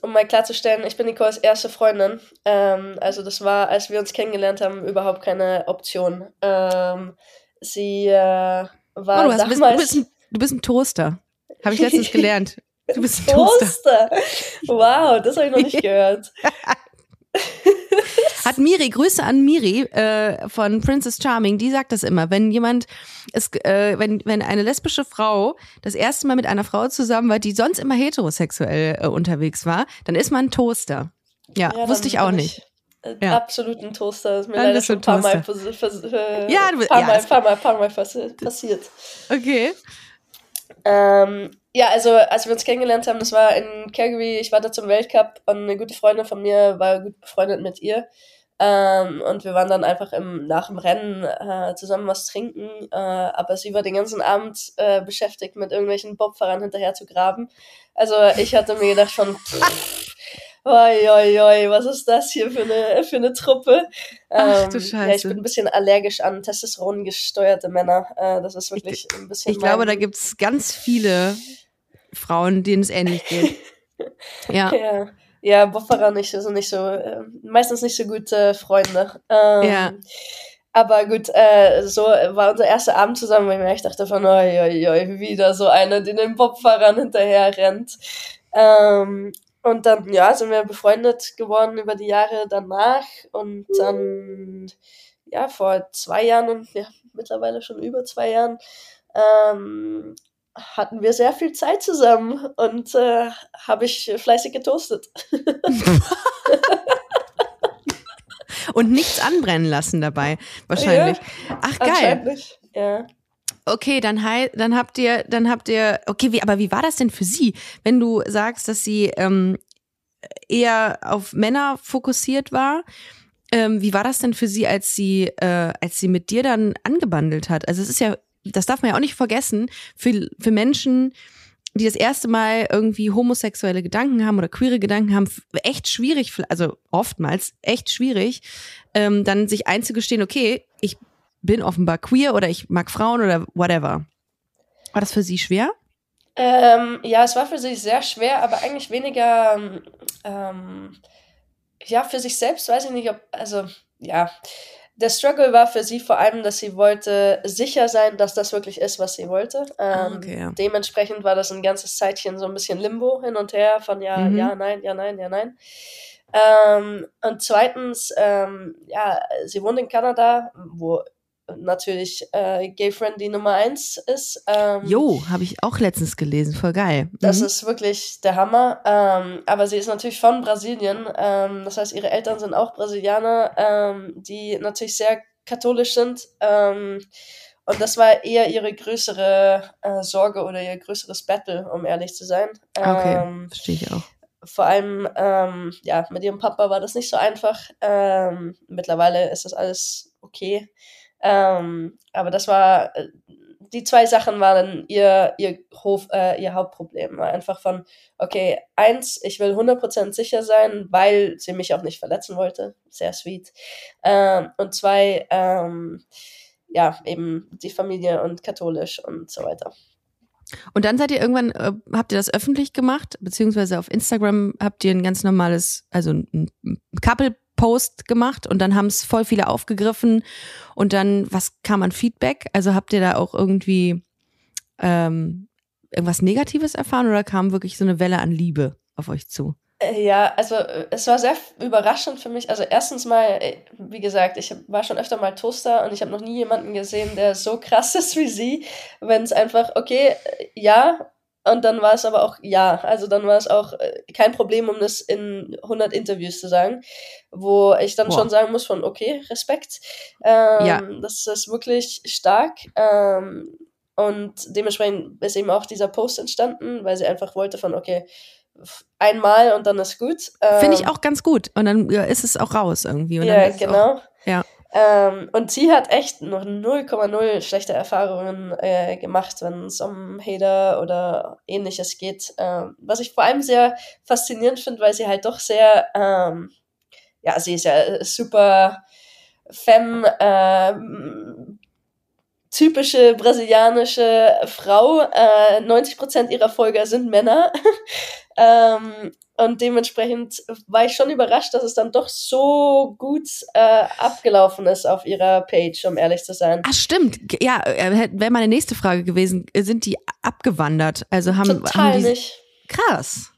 [SPEAKER 3] um mal klarzustellen, ich bin Nicoles erste Freundin. Ähm, also das war, als wir uns kennengelernt haben, überhaupt keine Option. Ähm, sie äh, war
[SPEAKER 1] Oh, du, hast, du, bist, du,
[SPEAKER 3] damals
[SPEAKER 1] bist ein, du bist ein Toaster. Habe ich letztens [LAUGHS] gelernt. Du bist ein Toaster.
[SPEAKER 3] Toaster. Wow, das habe ich noch nicht [LAUGHS] gehört. [LAUGHS]
[SPEAKER 1] Hat Miri, Grüße an Miri äh, von Princess Charming, die sagt das immer, wenn jemand, es, äh, wenn, wenn eine lesbische Frau das erste Mal mit einer Frau zusammen war, die sonst immer heterosexuell äh, unterwegs war, dann ist man ein Toaster. Ja,
[SPEAKER 3] Ja,
[SPEAKER 1] wusste ich auch nicht.
[SPEAKER 3] äh,
[SPEAKER 1] Ja.
[SPEAKER 3] Absolut ein Toaster. Das ist mir
[SPEAKER 1] Dann
[SPEAKER 3] leider schon ein paar
[SPEAKER 1] ein
[SPEAKER 3] Mal, vers- äh,
[SPEAKER 1] Ja, du bist-
[SPEAKER 3] paar
[SPEAKER 1] ja,
[SPEAKER 3] Mal, paar Mal, paar Mal passi- passiert.
[SPEAKER 1] Okay.
[SPEAKER 3] Ähm, ja, also als wir uns kennengelernt haben, das war in Calgary, ich war da zum Weltcup und eine gute Freundin von mir war gut befreundet mit ihr. Ähm, und wir waren dann einfach im, nach dem Rennen äh, zusammen was trinken, äh, aber sie war den ganzen Abend äh, beschäftigt, mit irgendwelchen Bobfahrern hinterher zu graben. Also ich hatte mir gedacht von, pff, oi, oi, oi, was ist das hier für eine, für eine Truppe?
[SPEAKER 1] Ach, du
[SPEAKER 3] Ja, ich
[SPEAKER 1] Scheiße.
[SPEAKER 3] bin ein bisschen allergisch an Testosteron gesteuerte Männer. Äh, das ist wirklich ein bisschen
[SPEAKER 1] Ich glaube, da
[SPEAKER 3] mein-
[SPEAKER 1] gibt's ganz viele Frauen, denen es ähnlich geht. [LAUGHS] Ja.
[SPEAKER 3] Ja, ja Bofferer nicht, sind nicht so, äh, meistens nicht so gute Freunde. Ähm,
[SPEAKER 1] Ja.
[SPEAKER 3] Aber gut, äh, so war unser erster Abend zusammen, wo ich mir echt dachte von, oi, oi, oi, wieder so einer, der den Bobfahrern hinterher rennt. Ähm, und dann, ja, sind wir befreundet geworden über die Jahre danach und dann, ja, vor zwei Jahren und ja, mittlerweile schon über zwei Jahren, ähm, hatten wir sehr viel Zeit zusammen und äh, habe ich fleißig getoastet. [LAUGHS]
[SPEAKER 1] Und nichts anbrennen lassen dabei, wahrscheinlich. Ach geil.
[SPEAKER 3] Ja.
[SPEAKER 1] Okay, dann dann habt ihr, dann habt ihr, okay, wie, aber wie war das denn für sie, wenn du sagst, dass sie ähm, eher auf Männer fokussiert war? Ähm, wie war das denn für sie, als sie, äh, als sie mit dir dann angebandelt hat? Also es ist ja, das darf man ja auch nicht vergessen, für, für Menschen, die das erste Mal irgendwie homosexuelle Gedanken haben oder queere Gedanken haben, echt schwierig, also oftmals echt schwierig, ähm, dann sich einzugestehen, okay, ich bin offenbar queer oder ich mag Frauen oder whatever. War das für sie schwer?
[SPEAKER 3] Ähm, ja, es war für sich sehr schwer, aber eigentlich weniger, ähm, ja, für sich selbst weiß ich nicht, ob, also, ja. Der Struggle war für sie vor allem, dass sie wollte sicher sein, dass das wirklich ist, was sie wollte. Ähm,
[SPEAKER 1] Ah, okay, ja.
[SPEAKER 3] Dementsprechend war das ein ganzes Zeitchen so ein bisschen Limbo hin und her von ja,
[SPEAKER 1] Mhm.
[SPEAKER 3] ja, nein, ja, nein, ja, nein. Ähm, und zweitens, ähm, ja, sie wohnt in Kanada, wo natürlich äh, Gay Friendly Nummer eins ist. Ähm,
[SPEAKER 1] Jo, habe ich auch letztens gelesen, voll geil.
[SPEAKER 3] das
[SPEAKER 1] Mhm.
[SPEAKER 3] ist wirklich der Hammer. Ähm, aber sie ist natürlich von Brasilien. Ähm, das heißt, ihre Eltern sind auch Brasilianer, ähm, die natürlich sehr katholisch sind. Ähm, und das war eher ihre größere äh, Sorge oder ihr größeres Battle, um ehrlich zu sein.
[SPEAKER 1] Okay,
[SPEAKER 3] Ähm,
[SPEAKER 1] verstehe ich auch.
[SPEAKER 3] vor allem, ähm, ja, mit ihrem Papa war das nicht so einfach. Ähm, mittlerweile ist das alles okay. Ähm, aber das war, äh, die zwei Sachen waren ihr, ihr, Hof, äh, ihr Hauptproblem. War einfach von, okay, eins, ich will 100% sicher sein, weil sie mich auch nicht verletzen wollte. Sehr sweet. Ähm, und zwei, ähm, ja, eben die Familie und katholisch und so weiter.
[SPEAKER 1] Und dann seid ihr irgendwann, äh, habt ihr das öffentlich gemacht, beziehungsweise auf Instagram habt ihr ein ganz normales, also ein Couple-Post gemacht und dann haben es voll viele aufgegriffen und dann, was kam an Feedback? Also habt ihr da auch irgendwie ähm, irgendwas Negatives erfahren oder kam wirklich so eine Welle an Liebe auf euch zu?
[SPEAKER 3] Äh, ja, also äh, es war sehr überraschend für mich. Also erstens mal, äh, wie gesagt, ich war schon öfter mal Toaster und ich habe noch nie jemanden gesehen, der so krass [LAUGHS] ist wie sie. Wenn es einfach, okay, ja, und dann war es aber auch ja. Also dann war es auch kein Problem, um das in 100 Interviews zu sagen, wo ich dann wow. schon sagen muss von, okay, Respekt. Ähm, ja. Das ist wirklich stark. Ähm, und dementsprechend ist eben auch dieser Post entstanden, weil sie einfach wollte von, okay, einmal und dann ist gut.
[SPEAKER 1] Ähm, Finde ich auch ganz gut. Und dann ja, ist es auch raus irgendwie.
[SPEAKER 3] Ja, genau.
[SPEAKER 1] Auch, ja.
[SPEAKER 3] Ähm, und sie hat echt noch 0,0 schlechte Erfahrungen äh, gemacht, wenn es um Hater oder ähnliches geht. Ähm, was ich vor allem sehr faszinierend finde, weil sie halt doch sehr, ähm, ja, sie ist ja super femme, äh, typische brasilianische Frau. Äh, 90% ihrer Folger sind Männer. [LAUGHS] ähm, und dementsprechend war ich schon überrascht, dass es dann doch so gut äh, abgelaufen ist auf ihrer Page, um ehrlich zu sein.
[SPEAKER 1] Ach stimmt, ja, äh, wäre meine nächste Frage gewesen. Sind die abgewandert? Also haben,
[SPEAKER 3] Total
[SPEAKER 1] haben die,
[SPEAKER 3] nicht.
[SPEAKER 1] Krass.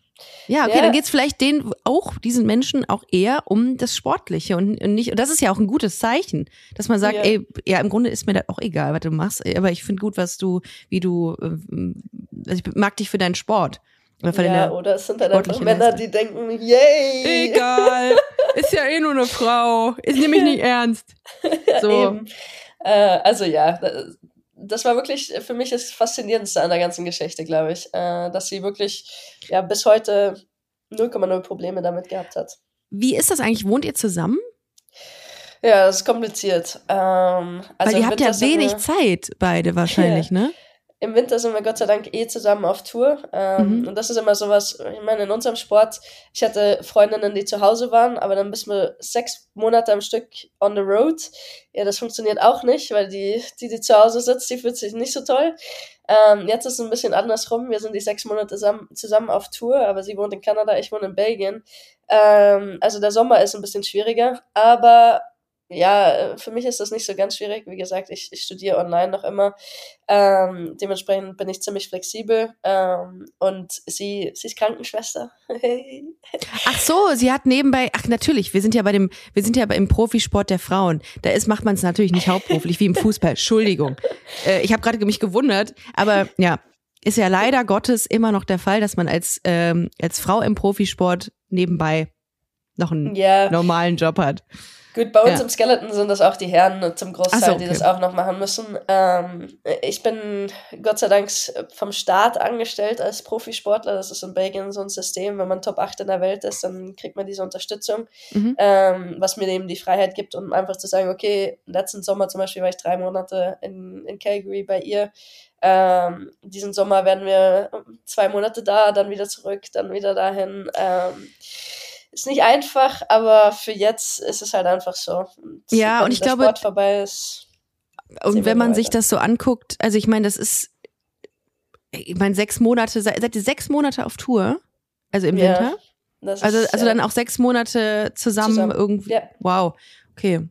[SPEAKER 1] Ja, okay, ja. dann geht es vielleicht denen auch, diesen Menschen auch eher um das Sportliche und, und nicht, und das ist ja auch ein gutes Zeichen, dass man sagt, ja. ey, ja, im Grunde ist mir das auch egal, was du machst, aber ich finde gut, was du, wie du, ähm, also ich mag dich für deinen Sport.
[SPEAKER 3] Oder, ja, oder es sind halt einfach Männer, die denken, yay!
[SPEAKER 1] Egal, ist ja eh nur eine Frau, ist nämlich nicht [LAUGHS] ernst. So.
[SPEAKER 3] Äh, also ja, das war wirklich für mich das Faszinierendste an der ganzen Geschichte, glaube ich, äh, dass sie wirklich ja bis heute 0,0 Probleme damit gehabt hat.
[SPEAKER 1] Wie ist das eigentlich? Wohnt ihr zusammen?
[SPEAKER 3] Ja, das ist kompliziert. Ähm,
[SPEAKER 1] also Weil ihr habt ja wenig Zeit, beide wahrscheinlich, [LAUGHS] ne?
[SPEAKER 3] Im Winter sind wir Gott sei Dank eh zusammen auf Tour. Ähm, mhm. Und das ist immer sowas, ich meine, in unserem Sport, ich hatte Freundinnen, die zu Hause waren, aber dann bist du sechs Monate am Stück on the road. Ja, das funktioniert auch nicht, weil die, die, die zu Hause sitzt, die fühlt sich nicht so toll. Ähm, jetzt ist es ein bisschen andersrum. Wir sind die sechs Monate zusammen, zusammen auf Tour, aber sie wohnt in Kanada, ich wohne in Belgien. Ähm, also der Sommer ist ein bisschen schwieriger, aber ja, äh, für mich ist das nicht so ganz schwierig. Wie gesagt, ich, ich studiere online noch immer. Ähm, dementsprechend bin ich ziemlich flexibel. Ähm, und sie, sie ist Krankenschwester. [LAUGHS]
[SPEAKER 1] ach so, sie hat nebenbei, ach natürlich, wir sind ja bei dem, wir sind ja im Profisport der Frauen. Da ist, macht man es natürlich nicht hauptberuflich wie im Fußball. Entschuldigung. Äh, ich habe gerade mich gewundert, aber ja, ist ja leider Gottes immer noch der Fall, dass man als, ähm, als Frau im Profisport nebenbei noch einen yeah. normalen Job hat.
[SPEAKER 3] Gut, bei uns ja. im Skeleton sind das auch die Herren zum Großteil, so, okay. die das auch noch machen müssen. Ähm, ich bin Gott sei Dank vom Staat angestellt als Profisportler. Das ist in Belgien so ein System. Wenn man Top 8 in der Welt ist, dann kriegt man diese Unterstützung, mhm. ähm, was mir eben die Freiheit gibt, um einfach zu sagen, okay, letzten Sommer zum Beispiel war ich drei Monate in, in Calgary bei ihr. Ähm, diesen Sommer werden wir zwei Monate da, dann wieder zurück, dann wieder dahin. Ähm, ist nicht einfach, aber für jetzt ist es halt einfach so.
[SPEAKER 1] Und ja, und ich glaube,
[SPEAKER 3] Sport vorbei ist.
[SPEAKER 1] Und wenn man weiter. sich das so anguckt, also ich meine, das ist, ich meine, sechs Monate, seid ihr sechs Monate auf Tour? Also im ja, Winter? also, also ja. dann auch sechs Monate zusammen, zusammen. irgendwie. Ja. Wow, okay.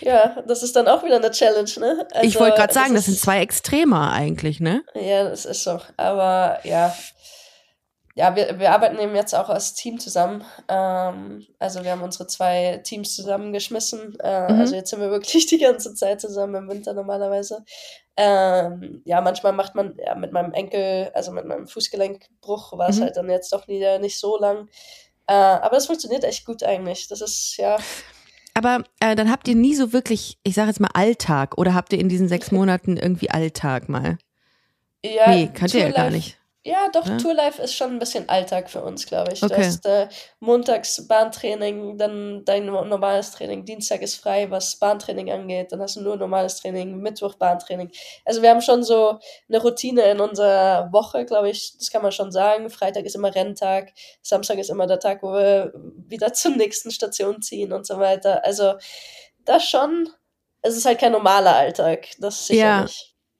[SPEAKER 3] Ja, das ist dann auch wieder eine Challenge, ne?
[SPEAKER 1] Also, ich wollte gerade sagen, das, das sind zwei Extremer eigentlich, ne?
[SPEAKER 3] Ja, das ist so. Aber ja, ja, wir, wir arbeiten eben jetzt auch als Team zusammen. Ähm, also wir haben unsere zwei Teams zusammengeschmissen. Äh, mhm. Also jetzt sind wir wirklich [LAUGHS] die ganze Zeit zusammen im Winter normalerweise. Ähm, ja, manchmal macht man ja, mit meinem Enkel, also mit meinem Fußgelenkbruch, war es mhm. halt dann jetzt doch nie, nicht so lang. Äh, aber es funktioniert echt gut eigentlich. Das ist ja.
[SPEAKER 1] Aber äh, dann habt ihr nie so wirklich, ich sage jetzt mal Alltag, oder habt ihr in diesen sechs [LAUGHS] Monaten irgendwie Alltag mal?
[SPEAKER 3] Ja,
[SPEAKER 1] nee, könnt ihr ja gar nicht.
[SPEAKER 3] Ja, doch,
[SPEAKER 1] Ja?
[SPEAKER 3] Tourlife ist schon ein bisschen Alltag für uns, glaube ich. Du
[SPEAKER 1] Okay.
[SPEAKER 3] hast äh, montags Bahntraining, dann dein no- normales Training, Dienstag ist frei, was Bahntraining angeht, dann hast du nur normales Training, Mittwoch Bahntraining. Also wir haben schon so eine Routine in unserer Woche, glaube ich, das kann man schon sagen. Freitag ist immer Renntag, Samstag ist immer der Tag, wo wir wieder [LAUGHS] zur nächsten Station ziehen und so weiter. Also das schon, es ist halt kein normaler Alltag, das sicher
[SPEAKER 1] Ja.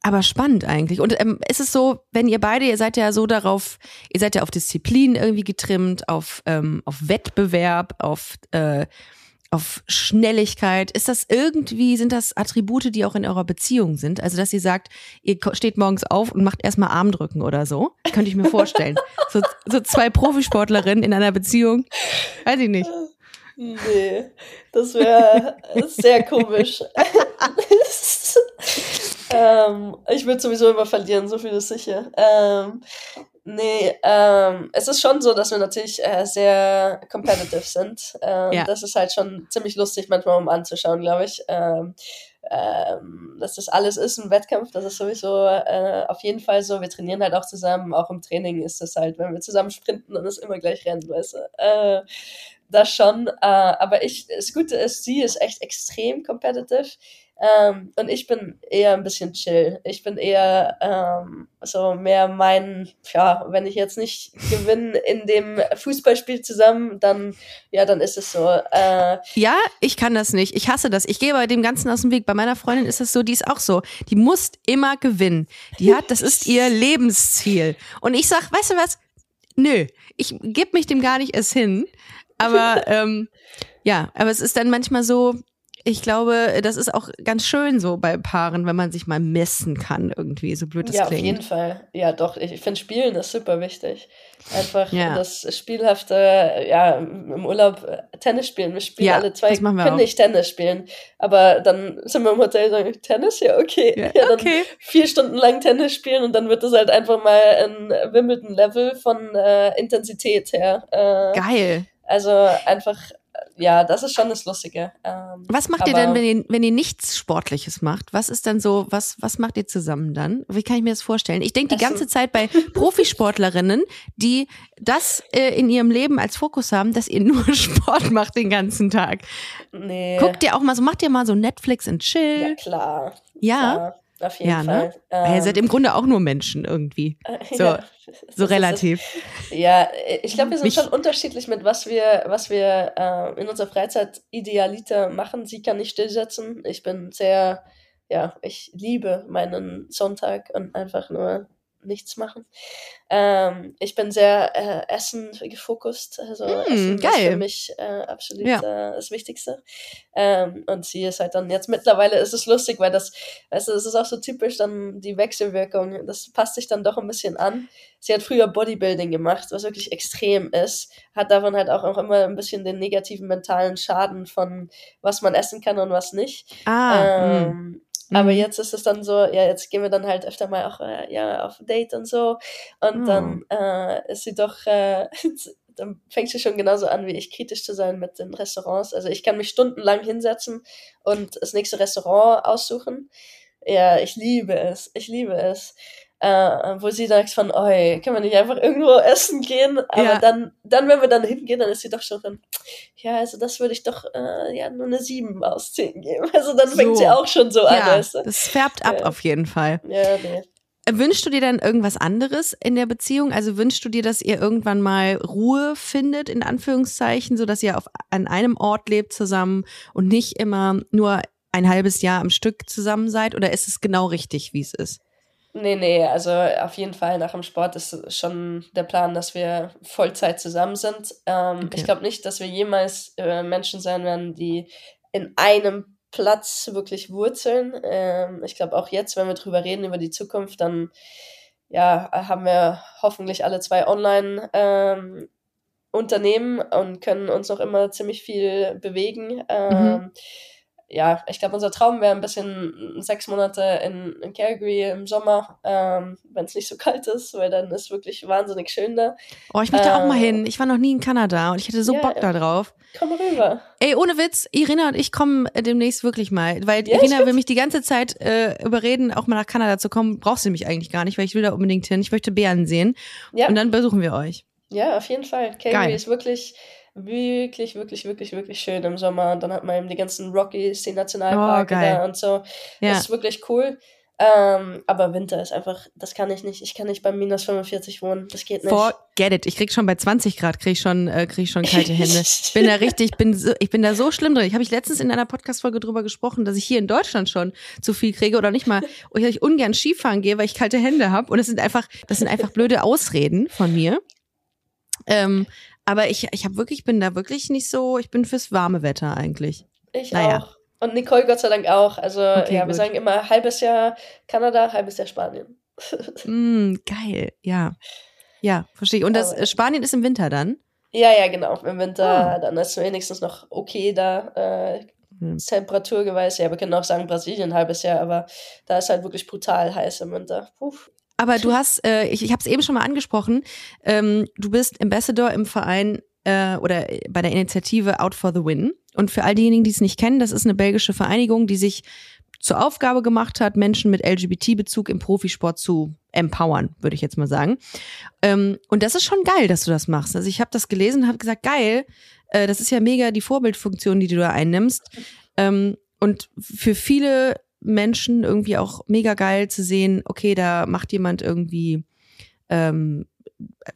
[SPEAKER 1] Aber spannend eigentlich. Und ähm, ist es so, wenn ihr beide, ihr seid ja so darauf, ihr seid ja auf Disziplin irgendwie getrimmt, auf, ähm, auf Wettbewerb, auf, äh, auf Schnelligkeit. Ist das irgendwie, sind das Attribute, die auch in eurer Beziehung sind? Also, dass ihr sagt, ihr steht morgens auf und macht erstmal Armdrücken oder so? Könnte ich mir vorstellen. [LAUGHS] so, so zwei Profisportlerinnen in einer Beziehung. Weiß ich nicht.
[SPEAKER 3] Nee, das wäre sehr komisch. [LAUGHS] ähm, ich würde sowieso immer verlieren, so viel ist sicher. Ähm, nee, ähm, es ist schon so, dass wir natürlich äh, sehr competitive sind. Ähm,
[SPEAKER 1] Ja.
[SPEAKER 3] Das ist halt schon ziemlich lustig manchmal, um anzuschauen, glaube ich. Ähm, ähm, dass das alles ist ein Wettkampf, das ist sowieso äh, auf jeden Fall so. Wir trainieren halt auch zusammen, auch im Training ist das halt, wenn wir zusammen sprinten, dann ist immer gleich Rennen, weißt du. Äh, das schon, äh, aber ich, das Gute ist, sie ist echt extrem competitive ähm, und ich bin eher ein bisschen chill. Ich bin eher ähm, so mehr mein, ja, wenn ich jetzt nicht gewinne in dem Fußballspiel zusammen, dann, ja, dann ist es so. Äh,
[SPEAKER 1] Ja, ich kann das nicht. Ich hasse das. Ich gehe bei dem Ganzen aus dem Weg. Bei meiner Freundin ist es so, die ist auch so. Die muss immer gewinnen. Die hat, das ist ihr Lebensziel. Und ich sag, weißt du was? Nö, ich gebe mich dem gar nicht erst hin. Aber [LAUGHS] ähm, ja, aber es ist dann manchmal so, ich glaube, das ist auch ganz schön so bei Paaren, wenn man sich mal messen kann irgendwie, so blöd das
[SPEAKER 3] ja, auf
[SPEAKER 1] klingt.
[SPEAKER 3] jeden Fall. Ja, doch, ich finde Spielen ist super wichtig. Einfach
[SPEAKER 1] Ja.
[SPEAKER 3] das Spielhafte, ja, im Urlaub äh, Tennis spielen. Wir spielen
[SPEAKER 1] Ja,
[SPEAKER 3] alle zwei,
[SPEAKER 1] das machen wir
[SPEAKER 3] können
[SPEAKER 1] auch.
[SPEAKER 3] nicht Tennis spielen. Aber dann sind wir im Hotel und sagen, Tennis? Ja, okay.
[SPEAKER 1] Ja,
[SPEAKER 3] Ja, dann
[SPEAKER 1] okay.
[SPEAKER 3] vier Stunden lang Tennis spielen und dann wird es halt einfach mal ein Wimbledon-Level von äh, Intensität her. Äh,
[SPEAKER 1] Geil.
[SPEAKER 3] also einfach, ja, das ist schon das Lustige. Ähm,
[SPEAKER 1] Was macht ihr denn, wenn ihr, wenn ihr nichts Sportliches macht? Was ist dann so, was, was macht ihr zusammen dann? Wie kann ich mir das vorstellen? Ich denke die ganze Zeit bei [LAUGHS] Profisportlerinnen, die das äh, in ihrem Leben als Fokus haben, dass ihr nur [LAUGHS] Sport macht den ganzen Tag.
[SPEAKER 3] Nee.
[SPEAKER 1] Guckt ihr auch mal so, macht ihr mal so Netflix
[SPEAKER 3] Ja,
[SPEAKER 1] chill?
[SPEAKER 3] klar.
[SPEAKER 1] Ja.
[SPEAKER 3] klar, auf jeden
[SPEAKER 1] Ja, ne?
[SPEAKER 3] Fall.
[SPEAKER 1] Ihr
[SPEAKER 3] Ähm,
[SPEAKER 1] seid im Grunde auch nur Menschen irgendwie. So, [LAUGHS]
[SPEAKER 3] ja,
[SPEAKER 1] So
[SPEAKER 3] ist-
[SPEAKER 1] relativ.
[SPEAKER 3] Ja, ich glaube, wir sind
[SPEAKER 1] Mich-
[SPEAKER 3] schon unterschiedlich mit was wir, was wir äh, in unserer Freizeit idealiter machen. Sie kann nicht stillsetzen. Ich bin sehr, ja, ich liebe meinen Sonntag und einfach nur nichts machen. Ähm, ich bin sehr äh, Essen gefokust. Also
[SPEAKER 1] Mm,
[SPEAKER 3] Essen ist
[SPEAKER 1] geil.
[SPEAKER 3] für mich äh, absolut
[SPEAKER 1] Ja.
[SPEAKER 3] äh, das Wichtigste. Ähm, und sie ist halt dann jetzt mittlerweile ist es lustig, weil das, weißt du, das ist auch so typisch dann die Wechselwirkung. Das passt sich dann doch ein bisschen an. Sie hat früher Bodybuilding gemacht, was wirklich extrem ist, hat davon halt auch, auch immer ein bisschen den negativen mentalen Schaden von was man essen kann und was nicht.
[SPEAKER 1] Ah, mm.
[SPEAKER 3] ähm, aber
[SPEAKER 1] Mhm.
[SPEAKER 3] jetzt ist es dann so, ja, jetzt gehen wir dann halt öfter mal auch äh, ja, auf ein Date und so. Und
[SPEAKER 1] Oh.
[SPEAKER 3] dann äh, ist sie doch, äh, [LAUGHS] dann fängt sie schon genauso an wie ich, kritisch zu sein mit den Restaurants. Also ich kann mich stundenlang hinsetzen und das nächste Restaurant aussuchen. Ja, ich liebe es. Ich liebe es. Äh, wo sie sagt von, oi, können wir nicht einfach irgendwo essen gehen? Aber
[SPEAKER 1] Ja.
[SPEAKER 3] dann, dann, wenn wir dann hingehen, dann ist sie doch schon von, ja, also das würde ich doch äh, ja nur eine 7 aus 10 geben. [LAUGHS] Also dann fängt
[SPEAKER 1] So.
[SPEAKER 3] sie auch schon so an,
[SPEAKER 1] ja,
[SPEAKER 3] weißt du?
[SPEAKER 1] das färbt ab
[SPEAKER 3] Ja.
[SPEAKER 1] auf jeden Fall.
[SPEAKER 3] Ja, nee.
[SPEAKER 1] Wünschst du dir dann irgendwas anderes in der Beziehung? Also wünschst du dir, dass ihr irgendwann mal Ruhe findet, in Anführungszeichen, so dass ihr auf, an einem Ort lebt zusammen und nicht immer nur ein halbes Jahr am Stück zusammen seid? Oder ist es genau richtig, wie es ist?
[SPEAKER 3] Nee, nee, also auf jeden Fall nach dem Sport ist schon der Plan, dass wir Vollzeit zusammen sind. Ähm,
[SPEAKER 1] Okay.
[SPEAKER 3] Ich glaube nicht, dass wir jemals äh, Menschen sein werden, die in einem Platz wirklich wurzeln. Ähm, ich glaube auch jetzt, wenn wir drüber reden, über die Zukunft, dann ja, haben wir hoffentlich alle zwei online ähm, Unternehmen und können uns noch immer ziemlich viel bewegen. Ähm, ja, ich glaube, unser Traum wäre ein bisschen sechs Monate in, in Calgary im Sommer, ähm, wenn es nicht so kalt ist, weil dann ist wirklich wahnsinnig schön da.
[SPEAKER 1] Oh, ich möchte äh, auch mal hin. Ich war noch nie in Kanada und ich hätte so ja, Bock da drauf.
[SPEAKER 3] Komm rüber.
[SPEAKER 1] Ey, ohne Witz, Irina und ich kommen demnächst wirklich mal, weil ja, Irina will mich die ganze Zeit äh, überreden, auch mal nach Kanada zu kommen. Brauchst du mich eigentlich gar nicht, weil ich will da unbedingt hin. Ich möchte Bären sehen. Ja. Und dann besuchen wir euch.
[SPEAKER 3] Ja, auf jeden Fall. Calgary Geil. ist wirklich wirklich, wirklich, wirklich, wirklich schön im Sommer. Und dann hat man eben die ganzen Rockies, die Nationalparke oh, da und so. Ja. Das ist wirklich cool. Ähm, aber Winter ist einfach, das kann ich nicht. Ich kann nicht bei minus 45 wohnen. Das geht nicht.
[SPEAKER 1] Forget it. Ich krieg schon bei 20 Grad, krieg ich schon, äh, krieg ich schon kalte Hände. Ich [LAUGHS] bin da richtig, bin so, ich bin da so schlimm drin. Ich habe ich letztens in einer Podcast-Folge drüber gesprochen, dass ich hier in Deutschland schon zu viel kriege oder nicht mal, [LAUGHS] ich ungern Skifahren gehe, weil ich kalte Hände habe. Und das sind einfach, das sind einfach blöde Ausreden von mir. Ähm, aber ich, ich habe wirklich, bin da wirklich nicht so, ich bin fürs warme Wetter eigentlich.
[SPEAKER 3] Ich naja. auch. Und Nicole Gott sei Dank auch. Also okay, ja, wir sagen immer halbes Jahr Kanada, halbes Jahr Spanien. [LAUGHS]
[SPEAKER 1] mm, geil, ja. Ja, verstehe ich. Und das Aber, Spanien ist im Winter dann?
[SPEAKER 3] Ja, ja, genau. Im Winter, oh. dann ist es wenigstens noch okay da. Äh, hm. Temperaturgeweise, ja, wir können auch sagen Brasilien ein halbes Jahr, aber da ist halt wirklich brutal heiß im Winter. Puh.
[SPEAKER 1] Aber du hast, äh, ich, ich habe es eben schon mal angesprochen, ähm, du bist Ambassador im Verein äh, oder bei der Initiative Out for the Win. Und für all diejenigen, die es nicht kennen, das ist eine belgische Vereinigung, die sich zur Aufgabe gemacht hat, Menschen mit LGBT-Bezug im Profisport zu empowern, würde ich jetzt mal sagen. Ähm, und das ist schon geil, dass du das machst. Also ich habe das gelesen und habe gesagt, geil, äh, das ist ja mega die Vorbildfunktion, die du da einnimmst. Ähm, und für viele Menschen irgendwie auch mega geil zu sehen, okay, da macht jemand irgendwie, ähm,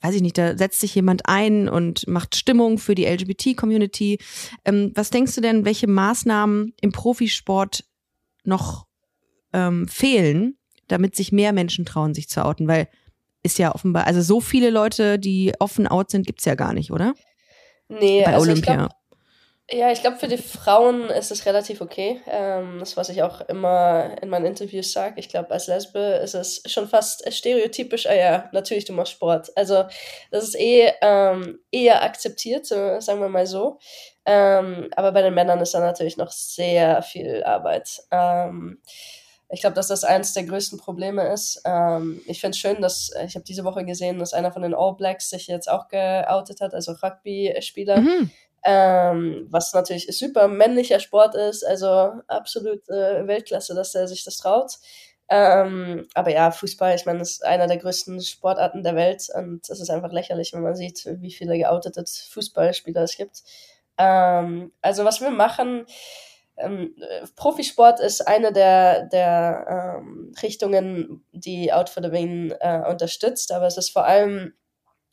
[SPEAKER 1] weiß ich nicht, da setzt sich jemand ein und macht Stimmung für die LGBT-Community. Ähm, was denkst du denn, welche Maßnahmen im Profisport noch ähm, fehlen, damit sich mehr Menschen trauen, sich zu outen? Weil ist ja offenbar, also so viele Leute, die offen out sind, gibt's ja gar nicht, oder?
[SPEAKER 3] Nee, Bei also Olympia. Ja, ich glaube, für die Frauen ist es relativ okay. Ähm, das, was ich auch immer in meinen Interviews sage. Ich glaube, als Lesbe ist es schon fast stereotypisch, ah ja, natürlich, du machst Sport. Also, das ist eh ähm, eher akzeptiert, sagen wir mal so. Ähm, aber bei den Männern ist da natürlich noch sehr viel Arbeit. Ähm, ich glaube, dass das eines der größten Probleme ist. Ähm, ich finde es schön, dass ich habe diese Woche gesehen, dass einer von den All Blacks sich jetzt auch geoutet hat, also Rugby-Spieler. Mhm. Ähm, was natürlich super männlicher Sport ist, also absolut äh, Weltklasse, dass er sich das traut. Ähm, aber ja, Fußball, ich meine, ist einer der größten Sportarten der Welt und es ist einfach lächerlich, wenn man sieht, wie viele geoutete Fußballspieler es gibt. Ähm, also was wir machen, ähm, Profisport ist eine der, der ähm, Richtungen, die Out for the Win äh, unterstützt, aber es ist vor allem,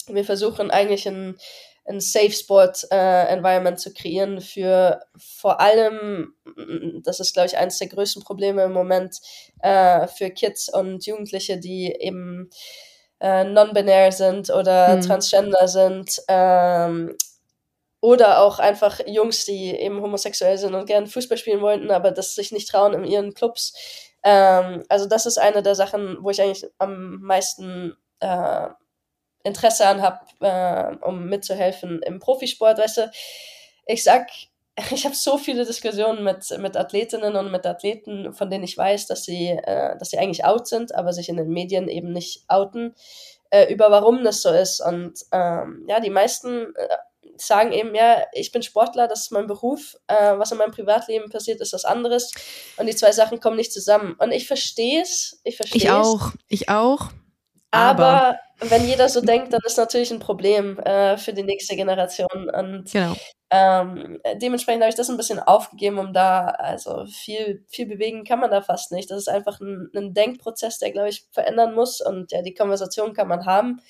[SPEAKER 3] wir versuchen eigentlich ein ein Safe Sport äh, Environment zu kreieren für vor allem, das ist glaube ich eines der größten Probleme im Moment äh, für Kids und Jugendliche, die eben äh, non-binär sind oder hm. transgender sind ähm, oder auch einfach Jungs, die eben homosexuell sind und gerne Fußball spielen wollten, aber das sich nicht trauen in ihren Clubs. Ähm, also das ist eine der Sachen, wo ich eigentlich am meisten äh, Interesse an habe, äh, um mitzuhelfen im Profisport. Weißt du, ich sag, [LAUGHS] ich habe so viele Diskussionen mit, mit Athletinnen und mit Athleten, von denen ich weiß, dass sie, äh, dass sie eigentlich out sind, aber sich in den Medien eben nicht outen, äh, über warum das so ist. Und ähm, ja, die meisten äh, sagen eben, ja, ich bin Sportler, das ist mein Beruf, äh, was in meinem Privatleben passiert, ist was anderes. Und die zwei Sachen kommen nicht zusammen. Und ich verstehe es. Ich verstehe
[SPEAKER 1] Ich auch, ich auch.
[SPEAKER 3] Aber, aber, wenn jeder so denkt, dann ist natürlich ein Problem äh, für die nächste Generation. Und genau. ähm, dementsprechend habe ich das ein bisschen aufgegeben, um da, also viel, viel bewegen kann man da fast nicht. Das ist einfach ein, ein Denkprozess, der, glaube ich, verändern muss. Und ja, die Konversation kann man haben.